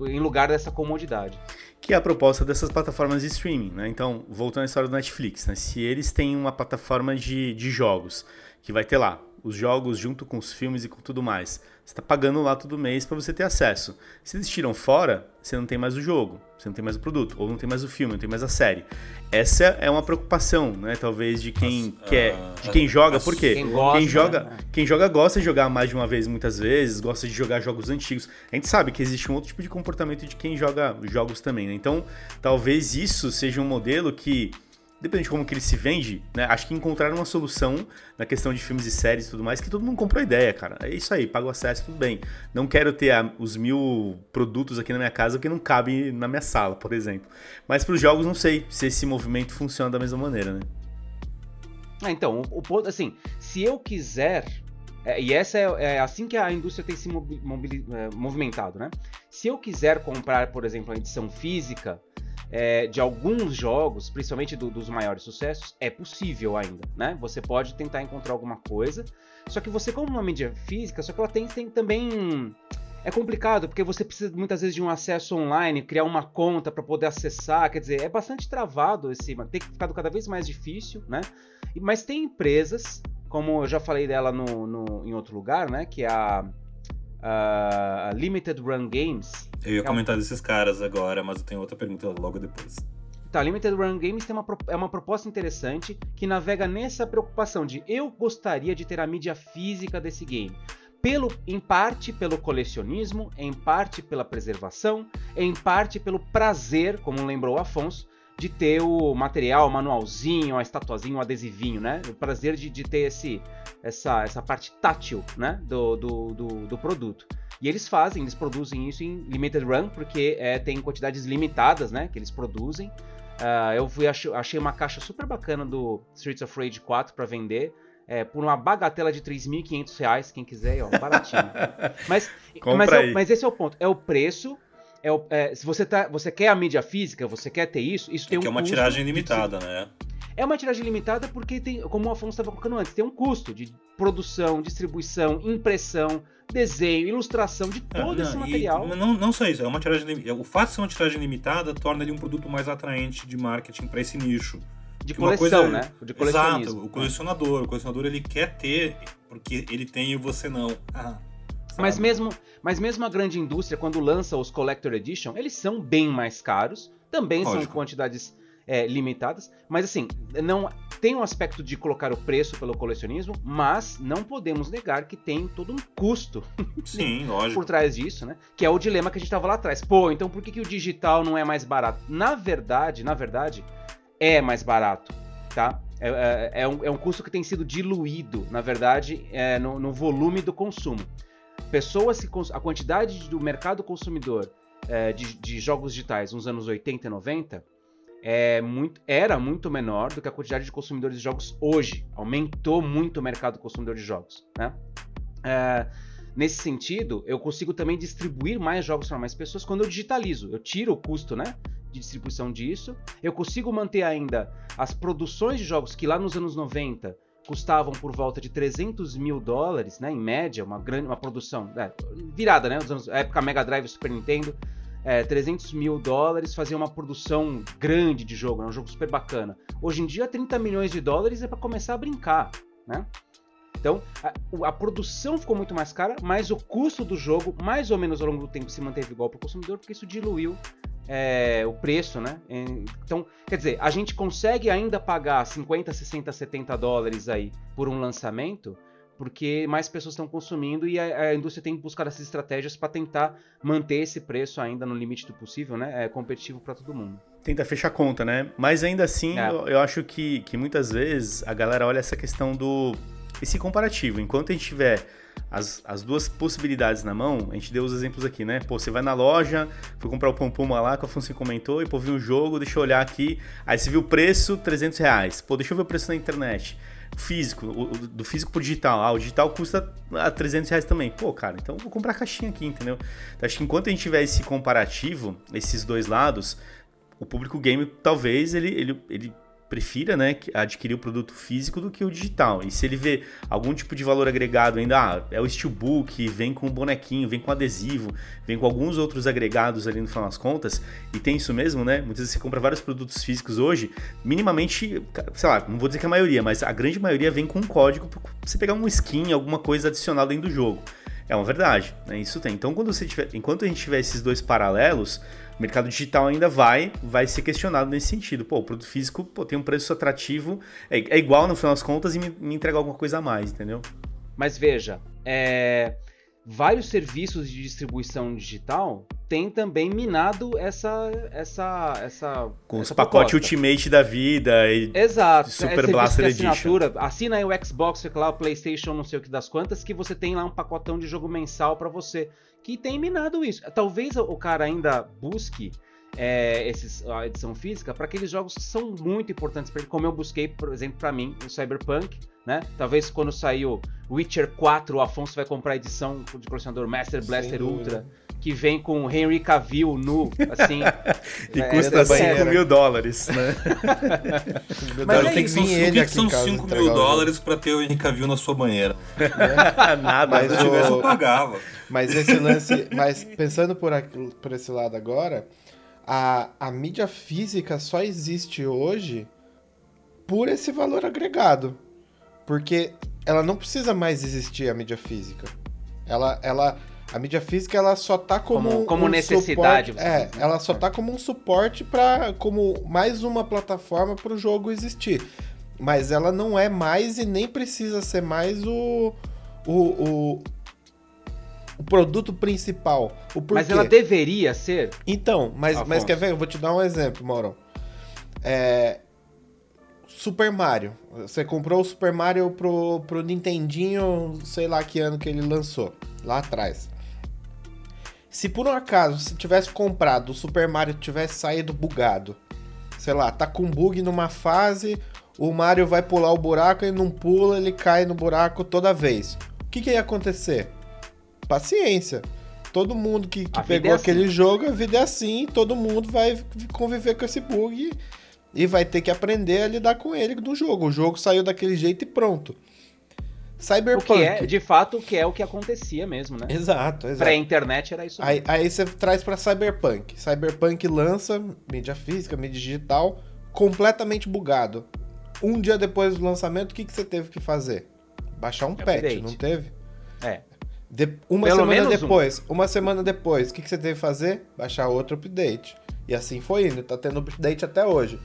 em lugar dessa comodidade. Que é a proposta dessas plataformas de streaming, né? Então, voltando à história do Netflix, né? Se eles têm uma plataforma de, de jogos que vai ter lá os jogos junto com os filmes e com tudo mais. Você está pagando lá todo mês para você ter acesso. Se eles tiram fora, você não tem mais o jogo, você não tem mais o produto, ou não tem mais o filme, não tem mais a série. Essa é uma preocupação, né? Talvez de quem Nossa, quer, uh, de quem joga, por quê? Quem, gosta, quem joga, né? quem joga gosta de jogar mais de uma vez, muitas vezes, gosta de jogar jogos antigos. A gente sabe que existe um outro tipo de comportamento de quem joga jogos também, né? Então, talvez isso seja um modelo que depende de como que ele se vende, né? Acho que encontraram uma solução na questão de filmes e séries e tudo mais, que todo mundo comprou a ideia, cara. É isso aí, paga o acesso, tudo bem. Não quero ter a, os mil produtos aqui na minha casa que não cabe na minha sala, por exemplo. Mas para os jogos, não sei se esse movimento funciona da mesma maneira, né? Ah, então, o, ponto, assim, se eu quiser é, e essa é, é, assim que a indústria tem se é, movimentado, né? Se eu quiser comprar, por exemplo, a edição física é, de alguns jogos, principalmente do, dos maiores sucessos, é possível ainda, né? Você pode tentar encontrar alguma coisa, só que você, como uma mídia física, só que ela tem, tem também é complicado porque você precisa muitas vezes de um acesso online, criar uma conta para poder acessar, quer dizer, é bastante travado esse, tem ficado cada vez mais difícil, né? Mas tem empresas, como eu já falei dela no, no em outro lugar, né? Que é a, a Limited Run Games. Eu ia é comentar desses caras agora, mas eu tenho outra pergunta logo depois. Tá, Limited Run Games tem uma, é uma proposta interessante que navega nessa preocupação de eu gostaria de ter a mídia física desse game. Pelo, em parte pelo colecionismo, em parte pela preservação, em parte pelo prazer, como lembrou o Afonso, de ter o material, o manualzinho, a estatuazinha, o adesivinho, né? O prazer de, de ter esse, essa, essa parte tátil né? do, do, do, do produto. E eles fazem, eles produzem isso em limited run, porque é, tem quantidades limitadas, né? Que eles produzem. Uh, eu fui, achei, achei, uma caixa super bacana do Streets of Rage 4 para vender. É, por uma bagatela de 3.500 reais, quem quiser, ó, baratinho. mas, mas, é, mas, esse é o ponto. É o preço. É é, se você, tá, você quer a mídia física, você quer ter isso, isso é tem um que é uma tiragem limitada, de... né? É uma tiragem limitada porque tem, como o Afonso estava colocando antes, tem um custo de produção, distribuição, impressão, desenho, ilustração de é, todo esse material. E, não, não só isso, é uma tiragem O fato de ser uma tiragem limitada torna ele um produto mais atraente de marketing para esse nicho. De coleção, coisa, né? De Exato, o colecionador. O colecionador ele quer ter, porque ele tem e você não. Ah, mas mesmo, mas mesmo a grande indústria, quando lança os Collector Edition, eles são bem mais caros. Também Lógico. são quantidades é, limitadas. Mas assim, não tem um aspecto de colocar o preço pelo colecionismo, mas não podemos negar que tem todo um custo Sim, lógico. por trás disso, né? Que é o dilema que a gente estava lá atrás. Pô, então por que, que o digital não é mais barato? Na verdade, na verdade, é mais barato, tá? É, é, é, um, é um, custo que tem sido diluído, na verdade, é, no, no, volume do consumo. Pessoas a quantidade do mercado consumidor é, de, de, jogos digitais nos anos 80 e 90 é muito, era muito menor do que a quantidade de consumidores de jogos hoje. Aumentou muito o mercado consumidor de jogos. Né? É, nesse sentido, eu consigo também distribuir mais jogos para mais pessoas quando eu digitalizo. Eu tiro o custo né, de distribuição disso. Eu consigo manter ainda as produções de jogos que lá nos anos 90 custavam por volta de 300 mil dólares, né, em média, uma grande uma produção é, virada, né, anos, época Mega Drive, Super Nintendo, é, 300 mil dólares fazer uma produção grande de jogo, né? um jogo super bacana. Hoje em dia, 30 milhões de dólares é para começar a brincar, né? Então, a, a, produção ficou muito mais cara, mas o custo do jogo, mais ou menos ao longo do tempo, se manteve igual para o consumidor, porque isso diluiu é, o preço, né? Então, quer dizer, a gente consegue ainda pagar 50, 60, 70 dólares aí por um lançamento, porque mais pessoas estão consumindo e a, a indústria tem que buscar essas estratégias para tentar manter esse preço ainda no limite do possível, né? É competitivo para todo mundo. Tenta fechar conta, né? Mas ainda assim, é. eu, eu, acho que, que muitas vezes a galera olha essa questão do esse comparativo. Enquanto a gente tiver as, as duas possibilidades na mão, a gente deu os exemplos aqui, né? Pô, você vai na loja, foi comprar o Puma lá, que a Afonso comentou, e pô, viu o jogo, deixa eu olhar aqui, aí você viu o preço, 300 reais. Pô, deixa eu ver o preço na internet físico, o, do físico pro digital. Ah, o digital custa a 300 reais também. Pô, cara, então vou comprar a caixinha aqui, entendeu? Então, acho que enquanto a gente tiver esse comparativo, esses dois lados, o público game talvez ele, ele, ele prefira né, adquirir o produto físico do que o digital. E se ele vê algum tipo de valor agregado ainda, ah, é o steelbook, vem com bonequinho, vem com adesivo, vem com alguns outros agregados ali no final das contas, e tem isso mesmo, né? Muitas vezes você compra vários produtos físicos hoje, minimamente, sei lá, não vou dizer que a maioria, mas a grande maioria vem com um código para você pegar um skin, alguma coisa adicional dentro do jogo. É uma verdade, né? Isso tem. Então, quando você tiver, enquanto a gente tiver esses dois paralelos, o mercado digital ainda vai vai ser questionado nesse sentido. Pô, o produto físico pô, tem um preço atrativo, é, é igual no final das contas e me, me entregar alguma coisa a mais, entendeu? Mas veja, é, vários serviços de distribuição digital têm também minado essa essa essa com essa os pacotes Ultimate da vida e Exato, Super é, Blaster Edition. Assina aí o Xbox, lá, o PlayStation, não sei o que das quantas, que você tem lá um pacotão de jogo mensal para você que tem minado isso. Talvez o cara ainda busque é, esses, a edição física para aqueles jogos que são muito importantes para ele, como eu busquei, por exemplo, para mim, o Cyberpunk, né? Talvez quando sair o Witcher 4, o Afonso vai comprar a edição de colecionador Master Blaster Ultra, que vem com Henry Cavill nu, assim. e é, custa 5 mil dólares, né? Mas é tem que, vir ele que são 5 mil dólares pra ter o Henry Cavill na sua banheira. É. Nada, mas se eu tivesse, eu pagava. Mas esse lance. mas pensando por, aqui, por esse lado agora, a, a mídia física só existe hoje por esse valor agregado. Porque ela não precisa mais existir a mídia física. Ela, ela, a mídia física ela só tá como como, como um necessidade. Suporte, é, ela só tá como um suporte para como mais uma plataforma para o jogo existir. Mas ela não é mais e nem precisa ser mais o, o, o, o produto principal. O mas ela deveria ser? Então, mas, mas quer ver? Eu vou te dar um exemplo, Mauro. É, Super Mario. Você comprou o Super Mario pro, pro Nintendinho, sei lá que ano que ele lançou, lá atrás. Se por um acaso você tivesse comprado o Super Mario tivesse saído bugado, sei lá, tá com bug numa fase, o Mario vai pular o buraco e não pula, ele cai no buraco toda vez. O que, que ia acontecer? Paciência. Todo mundo que, que pegou é assim. aquele jogo, a vida é assim, todo mundo vai conviver com esse bug e vai ter que aprender a lidar com ele no jogo. O jogo saiu daquele jeito e pronto. Cyberpunk. O que é, de fato, o que é o que acontecia mesmo, né? Exato, exato. Pré-internet era isso aí, aí, você traz para Cyberpunk. Cyberpunk lança mídia física, mídia digital, completamente bugado. Um dia depois do lançamento, o que, que você teve que fazer? Baixar um patch, update. não teve? É. De, uma Pelo semana depois, um. uma semana depois, o que, que você teve que fazer? Baixar outro update. E assim foi indo, tá tendo update até hoje.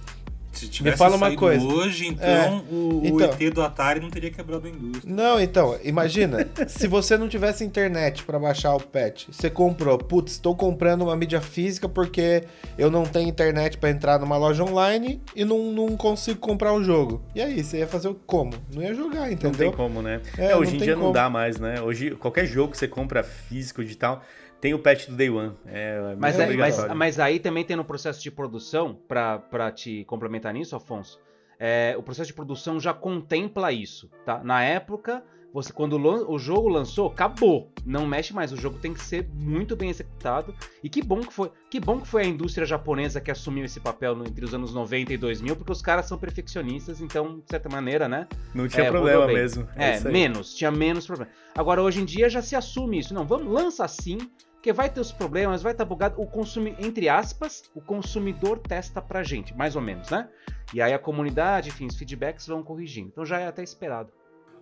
Se tivesse Me fala uma coisa. hoje, então, é, o, então, o ET do Atari não teria quebrado a indústria. Não, então, imagina, se você não tivesse internet para baixar o patch, você comprou, putz, estou comprando uma mídia física porque eu não tenho internet para entrar numa loja online e não, não consigo comprar o jogo. E aí, você ia fazer o como? Não ia jogar, entendeu? Não tem como, né? É, é hoje em dia como. não dá mais, né? Hoje, qualquer jogo que você compra físico, digital, tem o patch do Day One. É, é mas, aí, mas, mas, aí também tem no processo de produção, para te complementar nisso, Afonso, é, o processo de produção já contempla isso, tá? Na época, você quando o jogo lançou, acabou. Não mexe mais, o jogo tem que ser muito bem executado. E que bom que foi, que bom que foi a indústria japonesa que assumiu esse papel no, entre os anos 90 e 2000, porque os caras são perfeccionistas, então, de certa maneira, né? Não tinha é, problema mesmo. É, é menos, tinha menos problema. Agora hoje em dia já se assume isso. Não, vamos lança assim, porque vai ter os problemas, vai estar tá bugado. O consumidor, entre aspas, o consumidor testa pra gente, mais ou menos, né? E aí a comunidade, enfim, os feedbacks vão corrigindo. Então já é até esperado.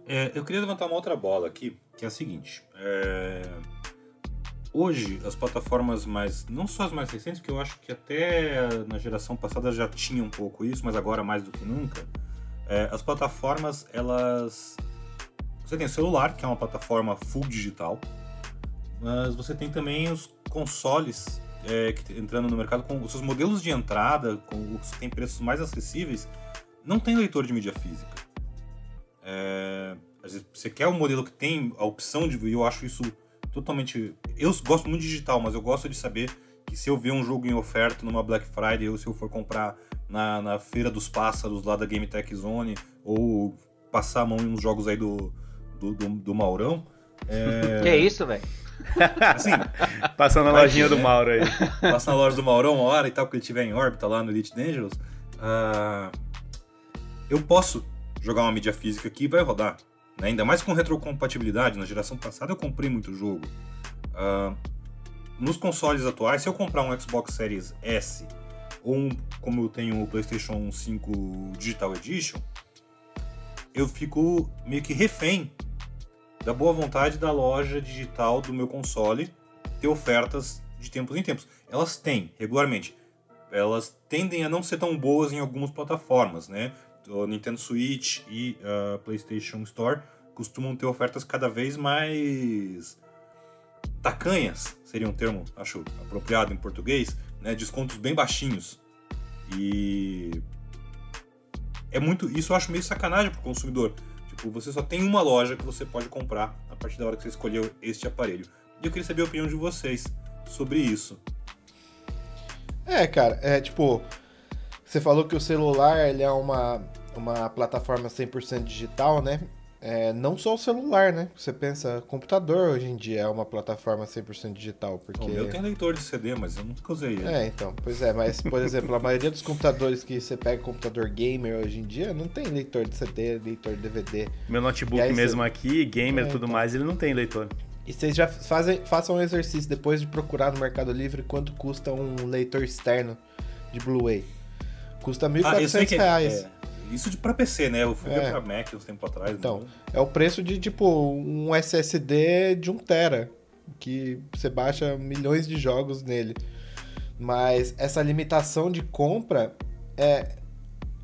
É, eu queria levantar uma outra bola aqui, que é a seguinte. É... Hoje, as plataformas mais. Não só as mais recentes, que eu acho que até na geração passada já tinha um pouco isso, mas agora mais do que nunca. É, as plataformas, elas. Você tem o celular, que é uma plataforma full digital, mas você tem também os consoles é, que, entrando no mercado com os seus modelos de entrada, com os que têm preços mais acessíveis, não tem leitor de mídia física. É, você quer um modelo que tem a opção de. E eu acho isso totalmente. Eu gosto muito de digital, mas eu gosto de saber que se eu ver um jogo em oferta numa Black Friday ou se eu for comprar na, na Feira dos Pássaros lá da Game Tech Zone ou passar a mão em uns jogos aí do, do, do, do Maurão. É... Que é isso, velho? Assim, Passando na lojinha do Mauro aí. Passa na loja do Maurão uma hora e tal, porque ele estiver em órbita lá no Elite Dangerous. Uh, eu posso jogar uma mídia física aqui vai rodar. Né? Ainda mais com retrocompatibilidade. Na geração passada eu comprei muito jogo. Uh, nos consoles atuais, se eu comprar um Xbox Series S ou um, como eu tenho o PlayStation 5 Digital Edition, eu fico meio que refém da boa vontade da loja digital do meu console ter ofertas de tempos em tempos. Elas têm, regularmente. Elas tendem a não ser tão boas em algumas plataformas, né? O Nintendo Switch e a uh, PlayStation Store costumam ter ofertas cada vez mais tacanhas, seria um termo, acho, apropriado em português, né? Descontos bem baixinhos. E é muito, isso eu acho meio sacanagem pro consumidor Tipo, você só tem uma loja que você pode comprar a partir da hora que você escolheu este aparelho. E eu queria saber a opinião de vocês sobre isso. É, cara, é tipo, você falou que o celular ele é uma, uma plataforma 100% digital, né? é, não só o celular, né? Você pensa, computador hoje em dia é uma plataforma 100% digital, porque... O meu tem leitor de CD, mas eu nunca usei ele. É, então, pois é, mas, por exemplo, a maioria dos computadores que você pega computador gamer hoje em dia não tem leitor de CD, leitor de DVD. Meu notebook mesmo você... aqui, gamer e é, tudo então... mais, ele não tem leitor. E vocês já fazem, façam um exercício depois de procurar no Mercado Livre quanto custa um leitor externo de Blu-ray. Custa R$ 1.400. Ah, reais. É, isso de pra PC, né? Eu fui é. pra Mac uns tempo atrás. Então, né? é o preço de tipo um SSD de 1 tera, que você baixa milhões de jogos nele. Mas essa limitação de compra é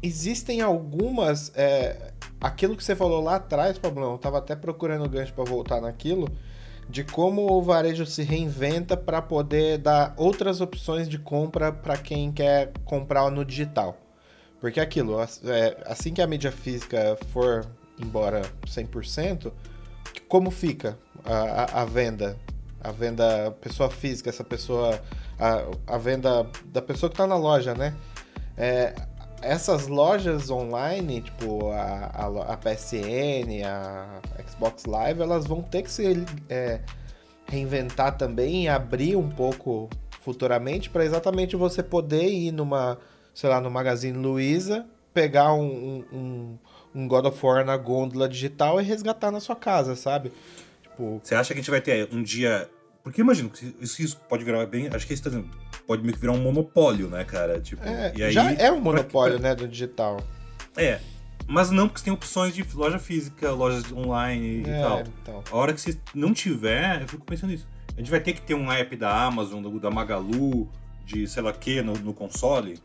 existem algumas é, aquilo que você falou lá atrás, Pablão, eu tava até procurando o gancho para voltar naquilo, de como o varejo se reinventa para poder dar outras opções de compra para quem quer comprar no digital. Porque aquilo, é, assim que a mídia física for embora 100%, como fica a, a, a venda? A venda pessoa física, essa pessoa. A, a venda da pessoa que está na loja, né? É, essas lojas online, tipo a, a, PSN, a Xbox Live, elas vão ter que se é, reinventar também e abrir um pouco futuramente para exatamente você poder ir numa sei lá, no Magazine Luiza, pegar um, um, um God of War na gôndola digital e resgatar na sua casa, sabe? Tipo... Você acha que a gente vai ter um dia. Porque imagino que isso, isso pode virar bem. Acho que isso tá dizendo, pode meio que virar um monopólio, né, cara? Tipo, é, aí, já é um monopólio, pra... né, do digital. É. Mas não porque você tem opções de loja física, lojas online e é, tal. Então. A hora que você não tiver, eu fico pensando nisso. A gente vai ter que ter um app da Amazon, da Magalu, de sei lá que no, no console.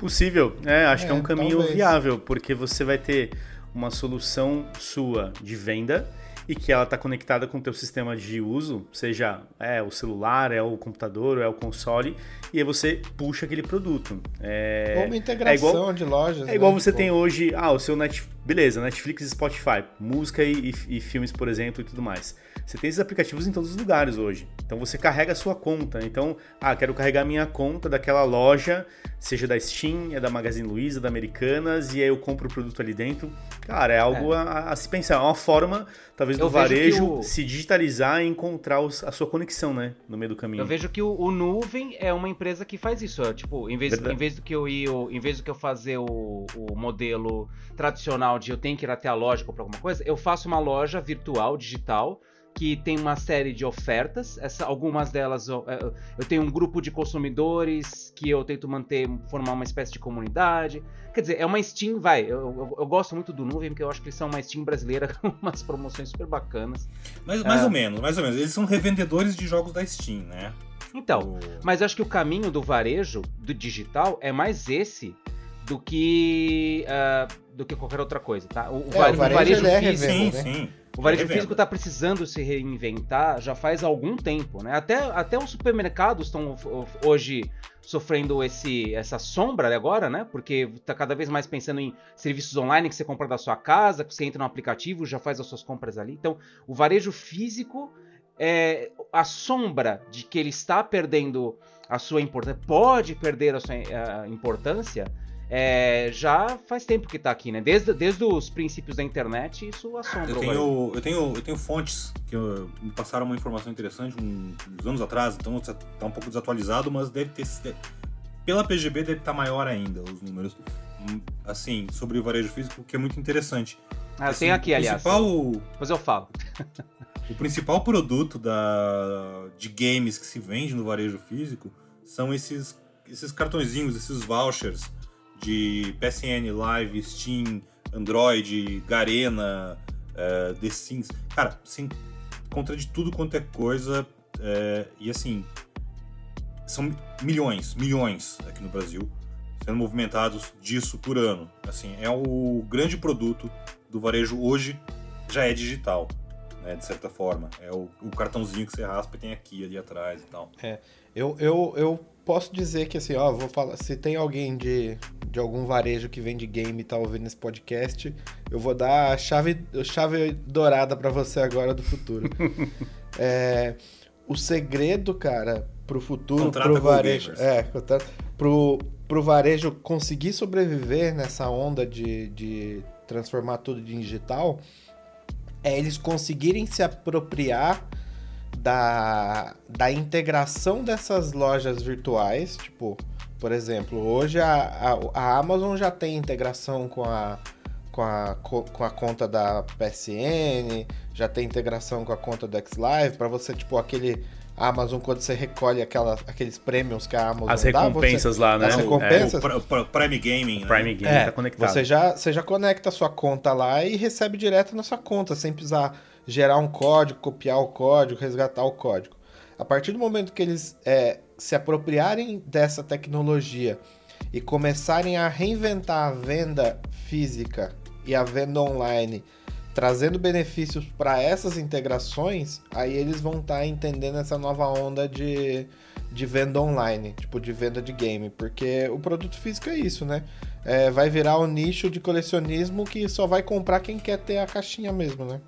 Possível, é, acho é, que é um caminho talvez. viável, porque você vai ter uma solução sua de venda e que ela está conectada com o teu sistema de uso, seja é o celular, é o computador, é o console, e aí você puxa aquele produto. É uma integração é igual, de lojas. É igual né? você tem hoje, ah, o seu Net, beleza, Netflix e Spotify, música e, e, e filmes, por exemplo, e tudo mais. Você tem esses aplicativos em todos os lugares hoje. Então você carrega a sua conta. Então, ah, quero carregar minha conta daquela loja, seja da Steam, é da Magazine Luiza, da Americanas, e aí eu compro o produto ali dentro. Cara, é algo é. A, a, se pensar. É uma forma, talvez, do varejo o... se digitalizar e encontrar os, a sua conexão, né? No meio do caminho. Eu vejo que o, o Nuvem é uma empresa que faz isso. Ó, tipo, em vez, em vez do que eu ir, em vez do que eu fazer o, o modelo tradicional de eu tenho que ir até a loja comprar alguma coisa, eu faço uma loja virtual, digital que tem uma série de ofertas. Essa, algumas delas eu, é, eu, tenho um grupo de consumidores que eu tento manter, formar uma espécie de comunidade. Quer dizer, é uma Steam, vai. Eu, eu, eu gosto muito do Nuvem, porque eu acho que eles são uma Steam brasileira com umas promoções super bacanas. Mas, mais é... ou menos, mais ou menos. Eles são revendedores de jogos da Steam, né? Então, mas eu acho que o caminho do varejo, do digital, é mais esse do que uh, do que qualquer outra coisa, tá? O, é, o varejo, o varejo é físico, sim, né? sim. O varejo físico está precisando se reinventar já faz algum tempo, né? Até, até os supermercados estão hoje sofrendo esse, essa sombra agora, né? Porque está cada vez mais pensando em serviços online que você compra da sua casa, que você entra no aplicativo, já faz as suas compras ali. Então, o varejo físico é a sombra de que ele está perdendo a sua importância, pode perder a sua a importância é, já faz tempo que está aqui, né? Desde, desde os princípios da internet, isso assombra. Eu tenho, eu tenho, eu tenho fontes que me passaram uma informação interessante um, uns anos atrás, então está um pouco desatualizado, mas deve ter. Pela PGB deve estar tá maior ainda os números. Hum, assim, sobre o varejo físico, que é muito interessante. Ah, assim, tem aqui, aliás. Principal, Depois eu falo. o principal produto da, de games que se vende no varejo físico são esses, esses cartõezinhos, esses vouchers de PSN Live, Steam, Android, Garena, uh, The Sims. Cara, você encontra de tudo quanto é coisa. Uh, e assim, são milhões, milhões aqui no Brasil sendo movimentados disso por ano. Assim, é o grande produto do varejo hoje já é digital, né, de certa forma. É o, o cartãozinho que você raspa e tem aqui ali atrás e tal. É, eu, eu, eu posso dizer que assim, ó, vou falar, se tem alguém de, de algum varejo que vende game e tá ouvindo esse podcast, eu vou dar a chave, a chave dourada para você agora do futuro. é, o segredo, cara, pro futuro, Contrata pro varejo, é, pro, pro varejo conseguir sobreviver nessa onda de, de transformar tudo em digital, é eles conseguirem se apropriar da, da integração dessas lojas virtuais. Tipo, por exemplo, hoje a, a, a Amazon já tem integração com a, com a, com a conta da PSN, já tem integração com a conta do XLive, para você, tipo, aquele Amazon, quando você recolhe aquela, aqueles prêmios que a Amazon As recompensas dá, lá, né? As recompensas. É, o, o, o Prime Gaming. Né? Prime Gaming é, tá conectado. Você já, você já conecta a sua conta lá e recebe direto na sua conta, sem precisar gerar um código, copiar o código, resgatar o código. A partir do momento que eles é, se apropriarem dessa tecnologia e começarem a reinventar a venda física e a venda online trazendo benefícios para essas integrações, aí eles vão estar tá entendendo essa nova onda de, de venda online, tipo de venda de game, porque o produto físico é isso, né? É, vai virar um nicho de colecionismo que só vai comprar quem quer ter a caixinha mesmo, né?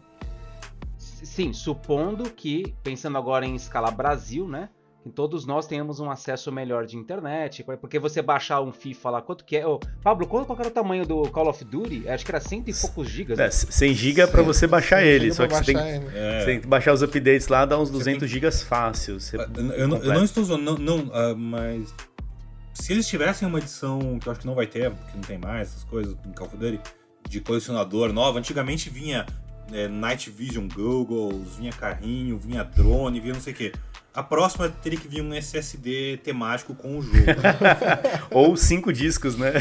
Sim, supondo que, pensando agora em escala Brasil, né? que todos nós tenhamos um acesso melhor de internet, porque você baixar um FIFA lá, quanto que é? Oh, Pablo, qual, qual era o tamanho do Call of Duty? Acho que era cento e poucos gigas. É, 100 GB para você baixar ele, só que você tem, é. você tem, que baixar os updates lá, dá uns 200 tem... gigas fácil. Você... Ah, eu, não, eu, não, estou zoando, não, não uh, mas se eles tivessem uma edição, que eu acho que não vai ter, porque não tem mais essas coisas no Call of Duty, de colecionador nova, antigamente vinha é, Night Vision Goggles, vinha carrinho, vinha drone, vinha não sei o que. A próxima teria que vir um SSD temático com o jogo. Ou cinco discos, né?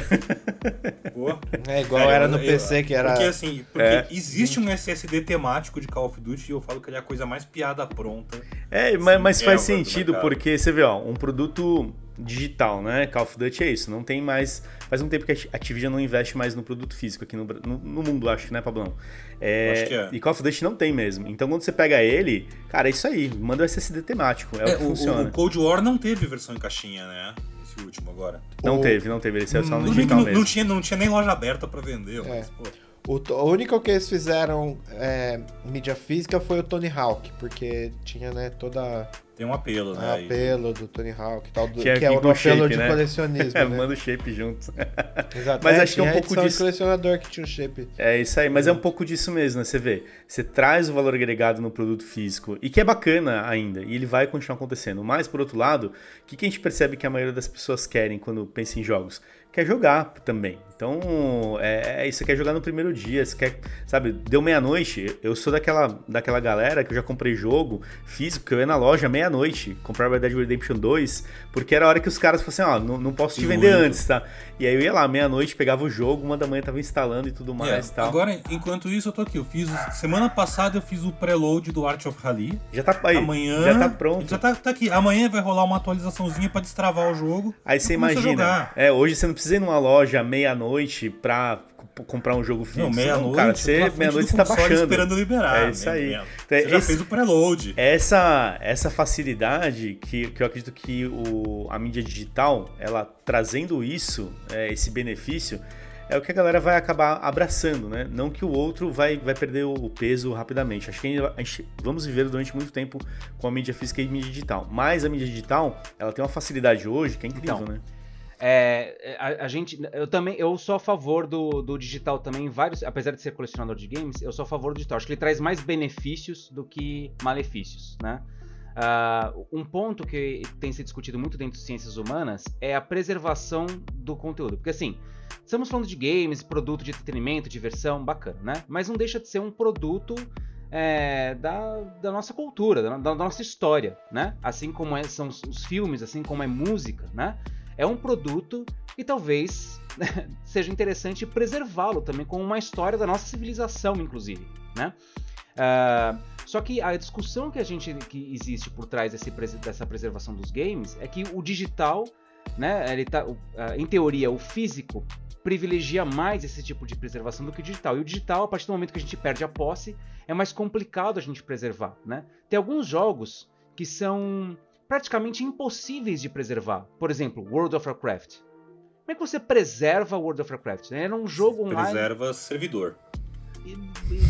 Pô, é igual cara, era no eu, PC que era. Porque assim, porque é. existe um SSD temático de Call of Duty e eu falo que ele é a coisa mais piada pronta. É, mas, mas faz é sentido, porque você vê, ó, um produto digital, né? Call of Duty é isso, não tem mais. Faz um tempo que a Activision não investe mais no produto físico aqui no, no, no mundo, acho, né, Pablão? É, acho que é. E Call of Duty não tem mesmo. Então quando você pega ele, cara, é isso aí, manda o SSD temático, é, é o que o, funciona. O Cold War não teve versão em caixinha, né? Esse último agora. Não o... teve, não teve, ele saiu só no digital não, mesmo. Não tinha, não tinha nem loja aberta para vender, é. mas, pô. O, o único que eles fizeram é, mídia física foi o Tony Hawk, porque tinha, né, toda tem um apelo, né? Um apelo do Tony Hawk, tal, do, que é, que é o apelo shape, de né? colecionismo. é, né? manda o shape junto. Exato. Mas é, acho que é um pouco disso. colecionador que tinha o shape. É isso aí, mas é um pouco disso mesmo, né? Você vê, você traz o valor agregado no produto físico e que é bacana ainda, e ele vai continuar acontecendo. Mas, por outro lado, o que, que a gente percebe que a maioria das pessoas querem quando pensa em jogos? quer jogar também. Então, é, é, você quer jogar no primeiro dia, você quer, sabe, deu meia-noite, eu sou daquela, daquela galera que eu já comprei jogo físico, que eu ia na loja meia-noite, comprar Red Dead Redemption 2, porque era a hora que os caras falaram assim, ó, não, não posso te vender Muito. antes, tá? E aí eu ia lá, meia-noite, pegava o jogo, uma da manhã tava instalando e tudo mais e tal. Agora, enquanto isso, eu tô aqui, eu fiz, semana passada eu fiz o preload do Art of Rally. Já tá aí, amanhã, já tá pronto. Já tá, tá aqui, amanhã vai rolar uma atualizaçãozinha para destravar o jogo. Aí você imagina, é, hoje você não precisa ir numa loja meia-noite pra comprar um jogo físico. Não, meia-noite. Cara, você meia-noite você tá baixando. esperando liberar. É isso aí. Então, você já fez o preload. Essa, essa facilidade que, que eu acredito que o, a mídia digital, ela trazendo isso, é, esse benefício, é o que a galera vai acabar abraçando, né? Não que o outro vai, vai perder o peso rapidamente. Acho que a gente, vamos viver durante muito tempo com a mídia física e mídia digital. Mas a mídia digital, ela tem uma facilidade hoje que é incrível, então, né? É, a, a, gente, eu também, eu sou a favor do, do digital também, vários, apesar de ser colecionador de games, eu sou a favor do digital. Acho que ele traz mais benefícios do que malefícios, né? Uh, um ponto que tem sido discutido muito dentro de ciências humanas é a preservação do conteúdo, porque assim, estamos falando de games, produto de entretenimento, diversão, bacana, né? Mas não deixa de ser um produto é, da, da, nossa cultura, da, da, nossa história, né? Assim como é, são os, os filmes, assim como é música, né? É um produto e talvez seja interessante preservá-lo também como uma história da nossa civilização, inclusive, né? Uh, só que a discussão que a gente que existe por trás desse, dessa preservação dos games é que o digital, né, ele tá, uh, em teoria, o físico privilegia mais esse tipo de preservação do que o digital. E o digital, a partir do momento que a gente perde a posse, é mais complicado a gente preservar, né? Tem alguns jogos que são praticamente impossíveis de preservar. Por exemplo, World of Warcraft. Como é que você preserva World of Warcraft? Era um jogo online. Preserva servidor.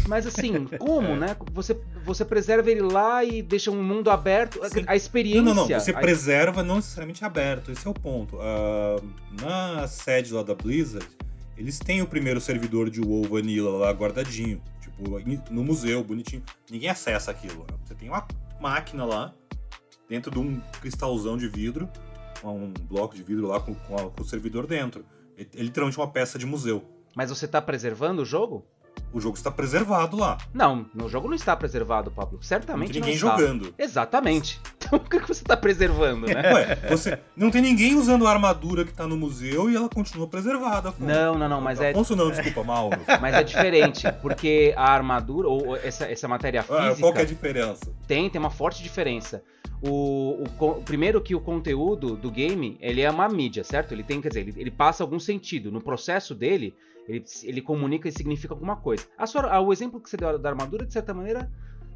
Mas assim, como, né? Você, você preserva ele lá e deixa um mundo aberto. Sim. A experiência. Não, não, não. Você a... preserva não necessariamente aberto. Esse é o ponto. Uh, na sede lá da Blizzard, eles têm o primeiro servidor de WoW Vanilla lá guardadinho. Tipo, no museu, bonitinho. Ninguém acessa aquilo. Né? Você tem uma máquina lá, dentro de um cristalzão de vidro, um bloco de vidro lá com, com, a, com o servidor dentro. É, é literalmente uma peça de museu. Mas você tá preservando o jogo? O jogo está preservado lá. Não, no jogo não está preservado, Pablo. Certamente não, tem ninguém não está. jogando. Exatamente. Então o que você está preservando, né? Ué, você não tem ninguém usando a armadura que está no museu e ela continua preservada. Afonso. Não, não, não, mas é. Afonso não, desculpa, Mauro. Mas é diferente, porque a armadura, ou essa, essa matéria física. Ah, qual que é a diferença? Tem, tem uma forte diferença. O, o, primeiro que o conteúdo do game ele é uma mídia, certo? Ele tem, quer dizer, ele, ele passa algum sentido. No processo dele, ele, ele comunica e significa alguma coisa. A sua, o exemplo que você deu da armadura, de certa maneira,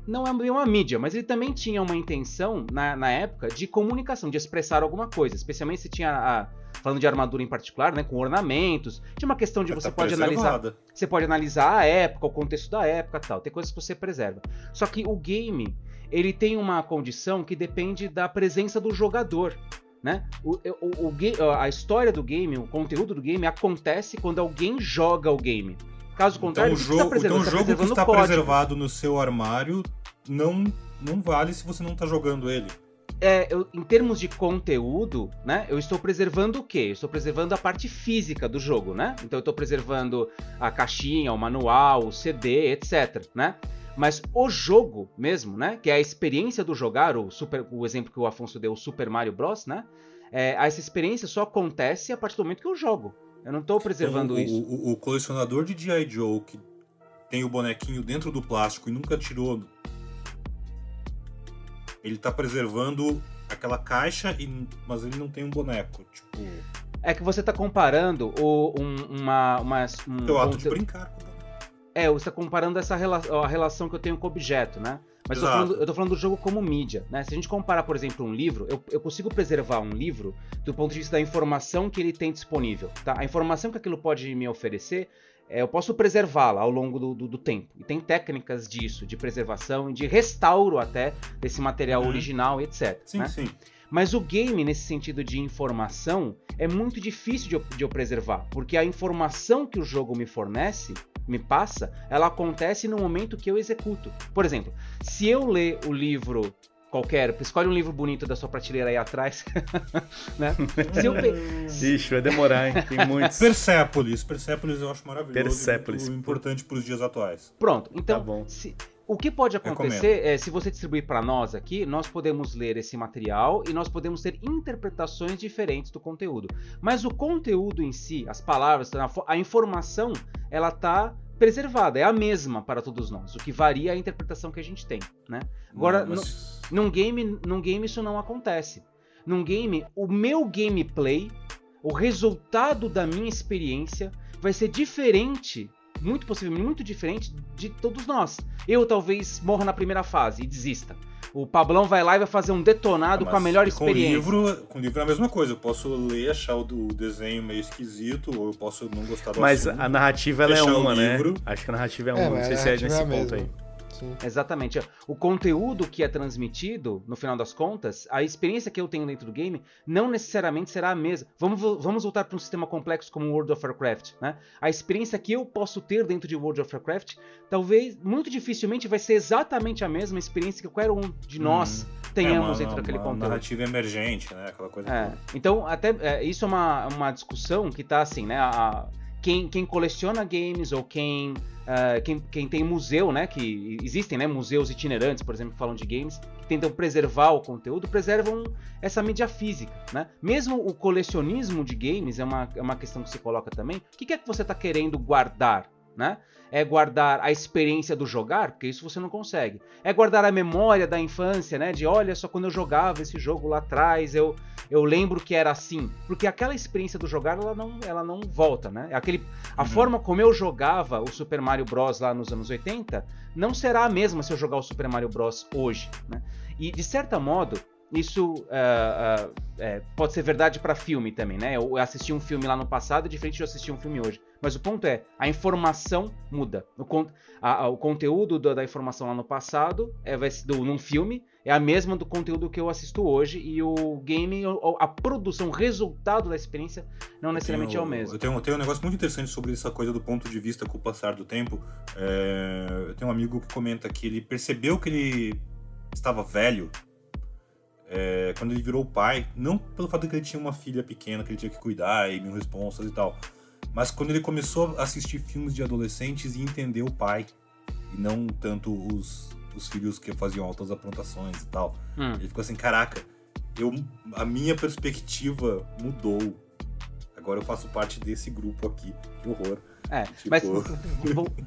não é uma mídia, mas ele também tinha uma intenção, na, na época, de comunicação, de expressar alguma coisa. Especialmente se tinha a, falando de armadura em particular, né, com ornamentos. Tinha uma questão de você tá pode analisar, você pode analisar a época, o contexto da época, tal. Tem coisas que você preserva. Só que o game, ele tem uma condição que depende da presença do jogador. Né? O, o, o, a história do game, o conteúdo do game acontece quando alguém joga o game. Caso então, contrário, então, o jogo, então, o tá jogo que está preservado no seu armário não, não vale se você não está jogando ele. É, eu, em termos de conteúdo, né? Eu estou preservando o quê? Eu estou preservando a parte física do jogo, né? Então eu estou preservando a caixinha, o manual, o CD, etc, né? Mas o jogo mesmo, né? Que é a experiência do jogar, o, super, o exemplo que o Afonso deu, o Super Mario Bros, né? É, essa experiência só acontece a partir do momento que eu jogo. Eu não estou preservando então, isso. O, o, colecionador de G.I. Joe que tem o bonequinho dentro do plástico e nunca tirou. Ele está preservando aquela caixa, e, mas ele não tem um boneco. Tipo. É que você está comparando o, um, uma. uma um, o ato de brincar com é, você está comparando essa rela a relação que eu tenho com o objeto, né? Mas eu tô, falando, eu tô, falando, do jogo como mídia, né? Se a gente comparar, por exemplo, um livro, eu, eu, consigo preservar um livro do ponto de vista da informação que ele tem disponível, tá? A informação que aquilo pode me oferecer, é, eu posso preservá-la ao longo do, do, do, tempo. E tem técnicas disso, de preservação e de restauro até desse material uhum. original, etc. Sim, né? sim. Mas o game, nesse sentido de informação, é muito difícil de eu, de eu preservar, porque a informação que o jogo me fornece me passa, ela acontece no momento que eu executo. Por exemplo, se eu ler o livro qualquer, escolhe um livro bonito da sua prateleira aí atrás, né? Se eu pe... vai demorar, hein? Tem muitos. Persépolis, Persépolis eu acho maravilhoso. Persépolis. importante para os dias atuais. Pronto, então, tá se, o que pode acontecer é, se você distribuir para nós aqui, nós podemos ler esse material e nós podemos ter interpretações diferentes do conteúdo. Mas o conteúdo em si, as palavras, a informação, ela está preservada, é a mesma para todos nós. O que varia é a interpretação que a gente tem, né? Agora, não, mas... num game, num game isso não acontece. Num game, o meu gameplay, o resultado da minha experiência vai ser diferente muito possivelmente muito diferente de todos nós. Eu talvez morra na primeira fase e desista. O Pablão vai lá e vai fazer um detonado ah, com a melhor experiência. Com livro, com livro é a mesma coisa. Eu posso ler, achar o desenho meio esquisito, ou eu posso não gostar do Mas assunto, a narrativa ela é uma, né? Acho que a narrativa é, é uma. não sei se é nesse é ponto aí. Sim. Exatamente. O conteúdo que é transmitido, no final das contas, a experiência que eu tenho dentro do game, não necessariamente será a mesma. Vamos, vamos voltar para um sistema complexo como World of Warcraft. Né? A experiência que eu posso ter dentro de World of Warcraft, talvez, muito dificilmente, vai ser exatamente a mesma experiência que qualquer um de nós hum. tenhamos é uma, dentro daquele uma conteúdo. narrativa emergente, né? Aquela coisa. É. Então, até é, isso é uma, uma discussão que está assim, né? A, quem, quem coleciona games ou quem, uh, quem, quem tem museu, né? Que existem né, museus itinerantes, por exemplo, que falam de games, que tentam preservar o conteúdo, preservam essa mídia física, né? Mesmo o colecionismo de games é uma, é uma questão que se coloca também. O que é que você está querendo guardar, né? É guardar a experiência do jogar, porque isso você não consegue. É guardar a memória da infância, né? De olha só quando eu jogava esse jogo lá atrás, eu eu lembro que era assim, porque aquela experiência do jogar ela não, ela não volta, né? Aquele, a uhum. forma como eu jogava o Super Mario Bros lá nos anos 80 não será a mesma se eu jogar o Super Mario Bros hoje, né? E de certo modo isso uh, uh, uh, pode ser verdade para filme também, né? Eu assisti um filme lá no passado, diferente de eu assistir um filme hoje. Mas o ponto é, a informação muda. O, con a, a, o conteúdo do, da informação lá no passado é vai, do, num filme é a mesma do conteúdo que eu assisto hoje e o game, a produção, o resultado da experiência não necessariamente tenho, é o mesmo. Eu tenho, eu tenho um negócio muito interessante sobre essa coisa do ponto de vista com o passar do tempo. É, eu tenho um amigo que comenta que ele percebeu que ele estava velho é, quando ele virou pai, não pelo fato de que ele tinha uma filha pequena que ele tinha que cuidar e mil responsas e tal, mas quando ele começou a assistir filmes de adolescentes e entender o pai, e não tanto os, os filhos que faziam altas aprontações e tal. Hum. Ele ficou assim, caraca, eu, a minha perspectiva mudou. Agora eu faço parte desse grupo aqui. Que horror. É, tipo... mas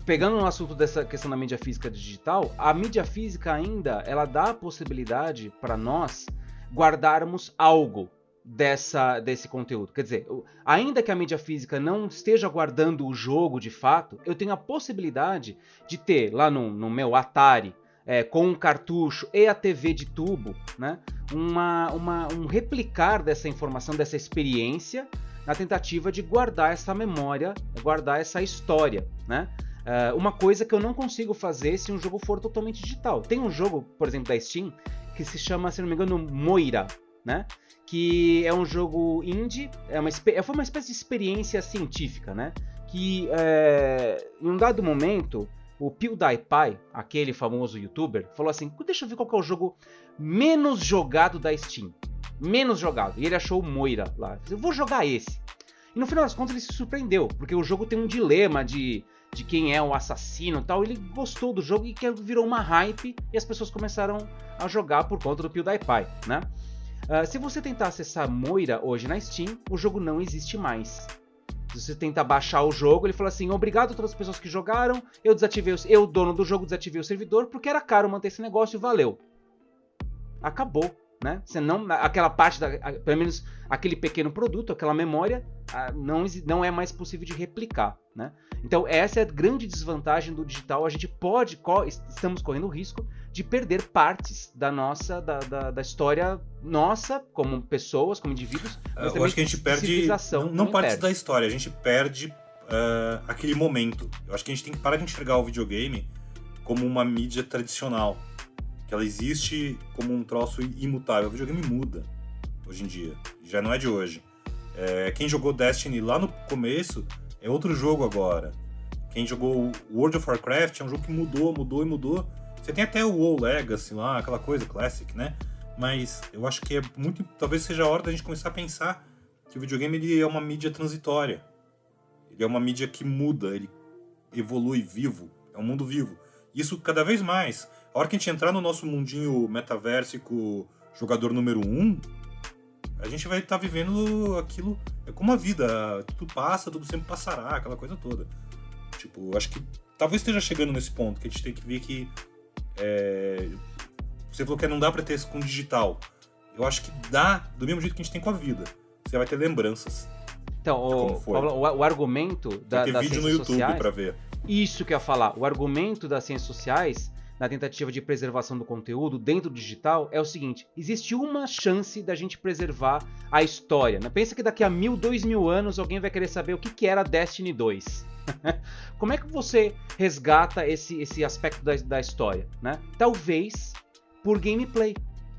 pegando no assunto dessa questão da mídia física digital, a mídia física ainda ela dá a possibilidade para nós guardarmos algo dessa desse conteúdo. Quer dizer, ainda que a mídia física não esteja guardando o jogo de fato, eu tenho a possibilidade de ter lá no, no meu Atari é, com um cartucho e a TV de tubo, né, uma, uma, um replicar dessa informação, dessa experiência na tentativa de guardar essa memória, guardar essa história, né? Uh, uma coisa que eu não consigo fazer se um jogo for totalmente digital. Tem um jogo, por exemplo, da Steam, que se chama, se não me engano, Moira, né? Que é um jogo indie, é uma, foi uma espécie de experiência científica, né? Que é, em um dado momento, o PewDiePie, aquele famoso youtuber, falou assim: deixa eu ver qual é o jogo menos jogado da Steam menos jogado. E ele achou o Moira lá. Eu vou jogar esse. E no final das contas ele se surpreendeu, porque o jogo tem um dilema de, de quem é o assassino e tal. Ele gostou do jogo e virou uma hype e as pessoas começaram a jogar por conta do PewDiePie, né? Uh, se você tentar acessar Moira hoje na Steam, o jogo não existe mais. Se você tentar baixar o jogo, ele falou assim: obrigado a todas as pessoas que jogaram, eu desativei, eu, dono do jogo, desativei o servidor porque era caro manter esse negócio, valeu. Acabou né? Você não, aquela parte, da, pelo menos aquele pequeno produto, aquela memória, não, não é mais possível de replicar, né? Então essa é a grande desvantagem do digital. A gente pode, estamos correndo o risco de perder partes da nossa, da, da, da história nossa, como pessoas, como indivíduos. Mas Eu acho que a gente perde, não, não partes perde. da história, a gente perde uh, aquele momento. Eu acho que a gente tem que parar de enxergar o videogame como uma mídia tradicional que ela existe como um troço imutável. O videogame muda hoje em dia, já não é de hoje. É, quem jogou Destiny lá no começo é outro jogo agora. Quem jogou World of Warcraft é um jogo que mudou, mudou e mudou. Você tem até o WoW Legacy lá, aquela coisa Classic, né? Mas eu acho que é muito. Talvez seja a hora da gente começar a pensar que o videogame ele é uma mídia transitória. Ele é uma mídia que muda, ele evolui vivo. É um mundo vivo. Isso cada vez mais. A hora que a gente entrar no nosso mundinho metaversico jogador número um, a gente vai estar tá vivendo aquilo. É como a vida, tudo passa, tudo sempre passará, aquela coisa toda. Tipo, acho que talvez esteja chegando nesse ponto, que a gente tem que ver que. É, você falou que não dá pra ter isso com digital. Eu acho que dá do mesmo jeito que a gente tem com a vida. Você vai ter lembranças. Então, o, o, o, argumento da, Tem das vídeo no YouTube sociais, pra ver. Isso que eu ia falar. O argumento das ciências sociais na tentativa de preservação do conteúdo dentro do digital é o seguinte: existe uma chance da gente preservar a história. Né? Pensa que daqui a mil, dois mil anos alguém vai querer saber o que, que era Destiny 2. Como é que você resgata esse, esse aspecto da, da história? Né? Talvez por gameplay.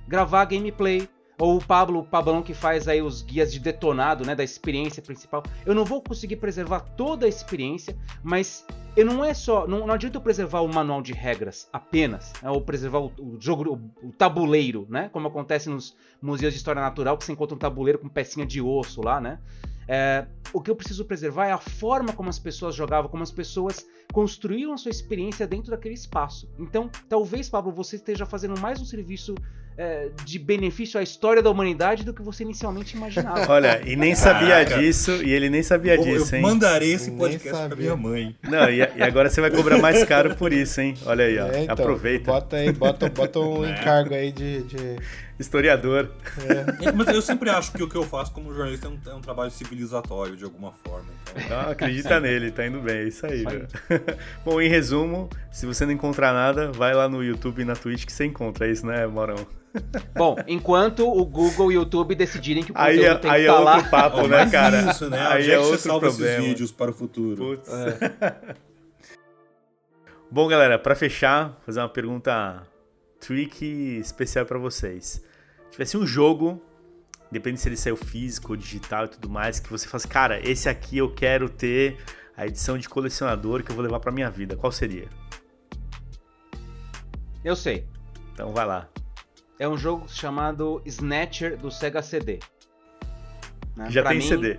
Gravar gameplay, ou o Pablo, o Pablão que faz aí os guias de detonado, né, da experiência principal. Eu não vou conseguir preservar toda a experiência, mas eu não é só, não, não adianta eu preservar o manual de regras apenas, né, ou preservar o, o jogo, o, o, tabuleiro, né, como acontece nos museus de história natural que você encontra um tabuleiro com pecinha de osso lá, né. É, o que eu preciso preservar é a forma como as pessoas jogavam, como as pessoas construíam a sua experiência dentro daquele espaço. Então, talvez, Pablo, você esteja fazendo mais um serviço é, de benefício à história da humanidade do que você inicialmente imaginava. Olha, e nem sabia Caraca. disso, e ele nem sabia eu, disso, hein? Eu mandarei esse podcast pra minha mãe. Não, e, e, agora você vai cobrar mais caro por isso, hein? Olha aí, ó. É, então, Aproveita. Bota aí, bota, bota um é. encargo aí de... de... Historiador. É. Mas eu sempre acho que o que eu faço como jornalista é um, é um trabalho civilizatório, de alguma forma. Então... Acredita nele, tá indo bem, é isso aí. Aí. Bom, em resumo, se você não encontrar nada, vai lá no YouTube e na Twitch que você encontra é isso, né, Morão? Bom, enquanto o Google e o YouTube decidirem que o conteúdo aí, é, tem aí que é outro lá... papo, né, cara? Isso, né? Aí é, é outro salva problema. esses vídeos para o futuro. É. Bom, galera, para fechar, fazer uma pergunta trick especial para vocês. Se tivesse um jogo, depende se ele saiu físico ou digital e tudo mais, que você faz, cara, esse aqui eu quero ter a edição de colecionador que eu vou levar para minha vida. Qual seria? Eu sei. Então vai lá. É um jogo chamado Snatcher do Sega CD. Né? Já pra tem mim... CD.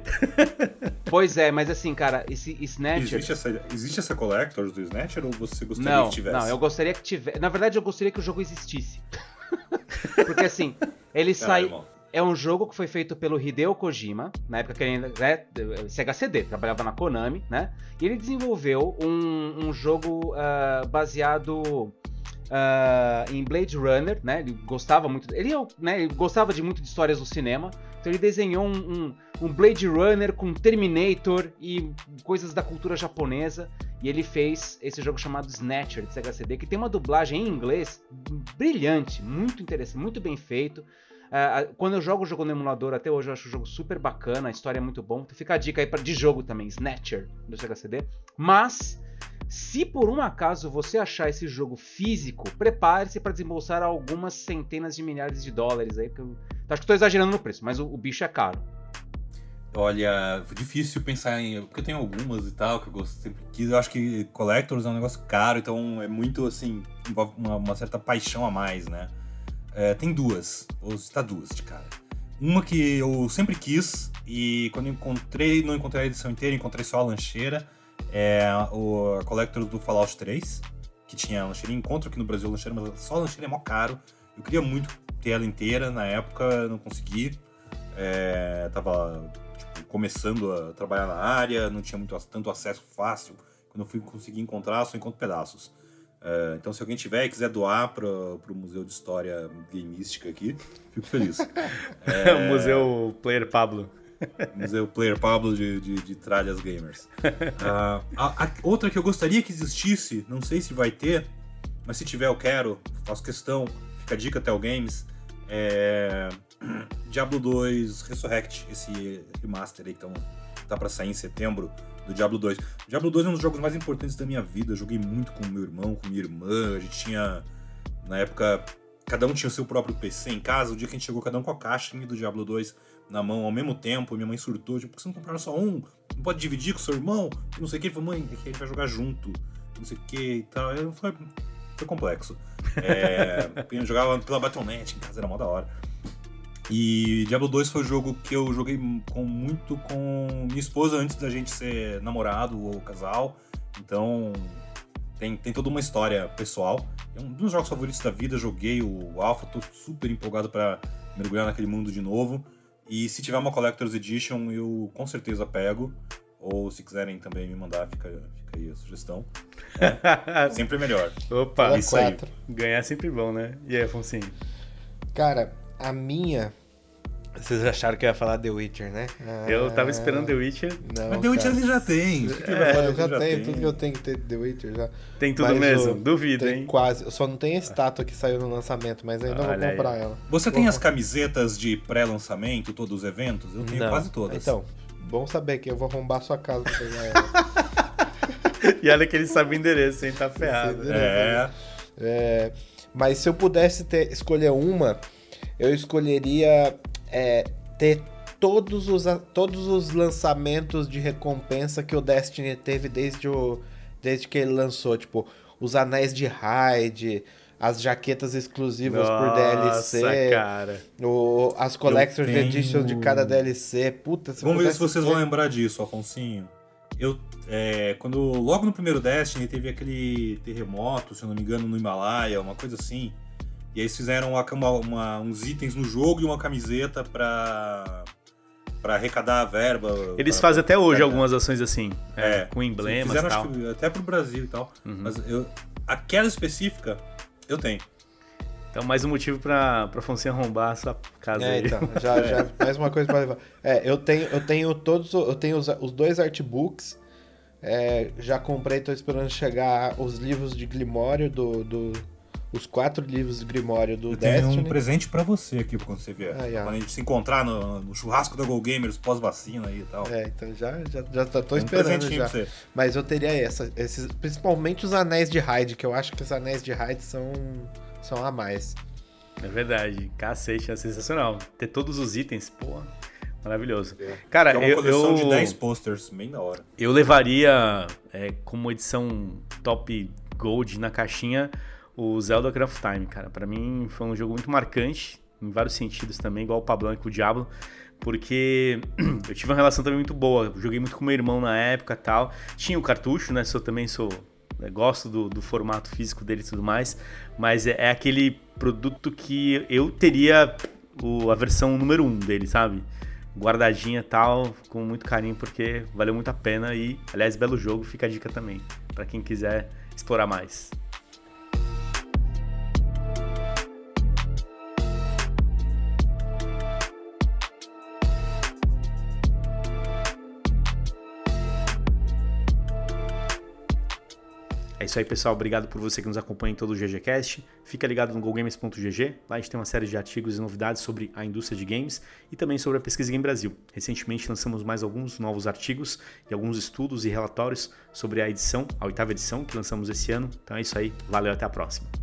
pois é, mas assim, cara, esse Snatcher. Existe essa, existe essa Collectors do Snatcher ou você gostaria não, que tivesse? Não, eu gostaria que tivesse. Na verdade, eu gostaria que o jogo existisse. Porque assim, ele sai. É um jogo que foi feito pelo Hideo Kojima, na época que ele ainda. Né, Sega CD, trabalhava na Konami, né? E ele desenvolveu um, um jogo uh, baseado uh, em Blade Runner, né? Ele gostava muito, ele, né, ele gostava de muito de histórias do cinema, então ele desenhou um, um, um, Blade Runner com Terminator e coisas da cultura japonesa. E ele fez esse jogo chamado Snatcher de Sega CD, que tem uma dublagem em inglês brilhante, muito interessante, muito bem feito. Uh, quando eu jogo o jogo no emulador, até hoje eu acho o jogo super bacana, a história é muito bom. Então fica a dica aí pra, de jogo também, Snatcher do Sega CD. Mas se por um acaso você achar esse jogo físico, prepare-se para desembolsar algumas centenas de milhares de dólares aí, eu acho que estou exagerando no preço, mas o, o, bicho é caro. Olha, difícil pensar em. Porque eu tenho algumas e tal, que eu gosto sempre quis. Eu acho que Collectors é um negócio caro, então é muito assim. envolve uma, uma certa paixão a mais, né? É, tem duas, ou está duas de cara. Uma que eu sempre quis, e quando encontrei, não encontrei a edição inteira, encontrei só a lancheira é o a Collectors do Fallout 3, que tinha a lancheira. Encontro aqui no Brasil lancheira, mas só lancheira é mó caro. Eu queria muito ter ela inteira, na época não consegui. É, tava tipo, começando a trabalhar na área, não tinha muito, tanto acesso fácil. Quando eu fui conseguir encontrar, só encontro pedaços. É, então, se alguém tiver e quiser doar para o Museu de História Gameística aqui, fico feliz. É... Museu Player Pablo. Museu Player Pablo de, de, de tralhas gamers. Uh, a, a, outra que eu gostaria que existisse, não sei se vai ter, mas se tiver eu quero, faço questão, fica a dica o Games, é Diablo 2 Resurrect, esse remaster aí que tão, tá para sair em setembro do Diablo 2. Diablo 2 é um dos jogos mais importantes da minha vida, eu joguei muito com meu irmão, com minha irmã, a gente tinha, na época, cada um tinha o seu próprio PC em casa, o dia que a gente chegou cada um com a caixinha do Diablo 2 na mão ao mesmo tempo. Minha mãe surtou, tipo, por que você não compraram só um? Não pode dividir com seu irmão? Não sei o que. Ele falou, mãe, é que a gente vai jogar junto. Não sei o que e tal. Eu, foi, foi complexo. É, eu jogava pela Battle.net em casa, era mó da hora. E Diablo 2 foi o jogo que eu joguei com muito com minha esposa antes da gente ser namorado ou casal. Então tem, tem toda uma história pessoal. É um dos jogos favoritos da vida. Joguei o Alpha, tô super empolgado para mergulhar naquele mundo de novo. E se tiver uma Collector's Edition, eu com certeza pego. Ou se quiserem também me mandar, fica, fica aí a sugestão. É, sempre melhor. Opa, isso quatro. aí. Ganhar é sempre bom, né? E aí, Afonso? Cara, a minha vocês acharam que eu ia falar The Witcher, né? Ah, eu tava esperando The Witcher. Não, mas The Witcher ele já tem. É, eu já, já tenho, tudo que eu tenho que ter The Witcher já. Tem tudo mas mesmo, duvido, hein? Quase. Eu só não tenho a estátua que saiu no lançamento, mas ainda Olha vou comprar aí. ela. Você tem as camisetas de pré-lançamento, todos os eventos? Eu tenho não. quase todas. Então, bom saber que eu vou arrombar a sua casa pra pegar ela. e olha que ele sabe o endereço, hein? Tá ferrado. É. É. Mas se eu pudesse ter, escolher uma, eu escolheria é, ter todos os, todos os lançamentos de recompensa que o Destiny teve desde, o, desde que ele lançou. Tipo, os anéis de raid, as jaquetas exclusivas Nossa, por DLC. cara. O, as Collector's tenho... Edition de cada DLC. Puta, Vamos ver se vocês ter... vão lembrar disso, Afonsinho. Eu, é, quando logo no primeiro Destiny teve aquele terremoto, se eu não me engano, no Himalaia, uma coisa assim. E aí eles fizeram uma, uma, uns itens no jogo e uma camiseta pra, pra arrecadar a verba. Eles pra, fazem até hoje algumas ações assim, é, é com emblemas fizeram, e tal. Acho que, até pro Brasil e tal. Uhum. Mas eu, aquela específica, eu tenho. Então, mais um motivo pra, pra Fonseca arrombar a sua casa é, aí. Então, já, já, mais uma coisa pra levar. É, eu tenho, eu tenho todos, eu tenho os, os dois artbooks, é, já comprei, tô esperando chegar os livros de Glimório do, do, os quatro livros de Grimório do eu Destiny. Tenho um presente para você aqui quando você vier. Ah, Quando a gente se encontrar no, no churrasco da Go Gamers pós-vacina aí e tal. É, então já, já, já tô Tem esperando um já. Pra você. Mas eu teria essa, esses, principalmente os anéis de raid, que eu acho que os anéis de raid são opção a mais. É verdade. Cacete, é sensacional. Ter todos os itens, pô, maravilhoso. É. Cara, é uma eu, coleção eu, de 10 posters, bem da hora. Eu levaria é, como edição top gold na caixinha o Zelda of Time, cara. Para mim foi um jogo muito marcante em vários sentidos também, igual o Pablão e com o Diablo, porque eu tive uma relação também muito boa. Joguei muito com meu irmão na época tal. Tinha o cartucho, né? Sou também sou né, gosto do, do, formato físico dele e tudo mais, mas é, é aquele produto que eu teria o, a versão número 1 um dele, sabe? Guardadinha tal, com muito carinho, porque valeu muito a pena e, aliás, belo jogo, fica a dica também, para quem quiser explorar mais. É isso aí, pessoal. Obrigado por você que nos acompanha em todo o GGCast. Fica ligado no GoGames.gg. Lá a gente tem uma série de artigos e novidades sobre a indústria de games e também sobre a pesquisa Game Brasil. Recentemente lançamos mais alguns novos artigos e alguns estudos e relatórios sobre a edição, a oitava edição que lançamos esse ano. Então é isso aí. Valeu, até a próxima.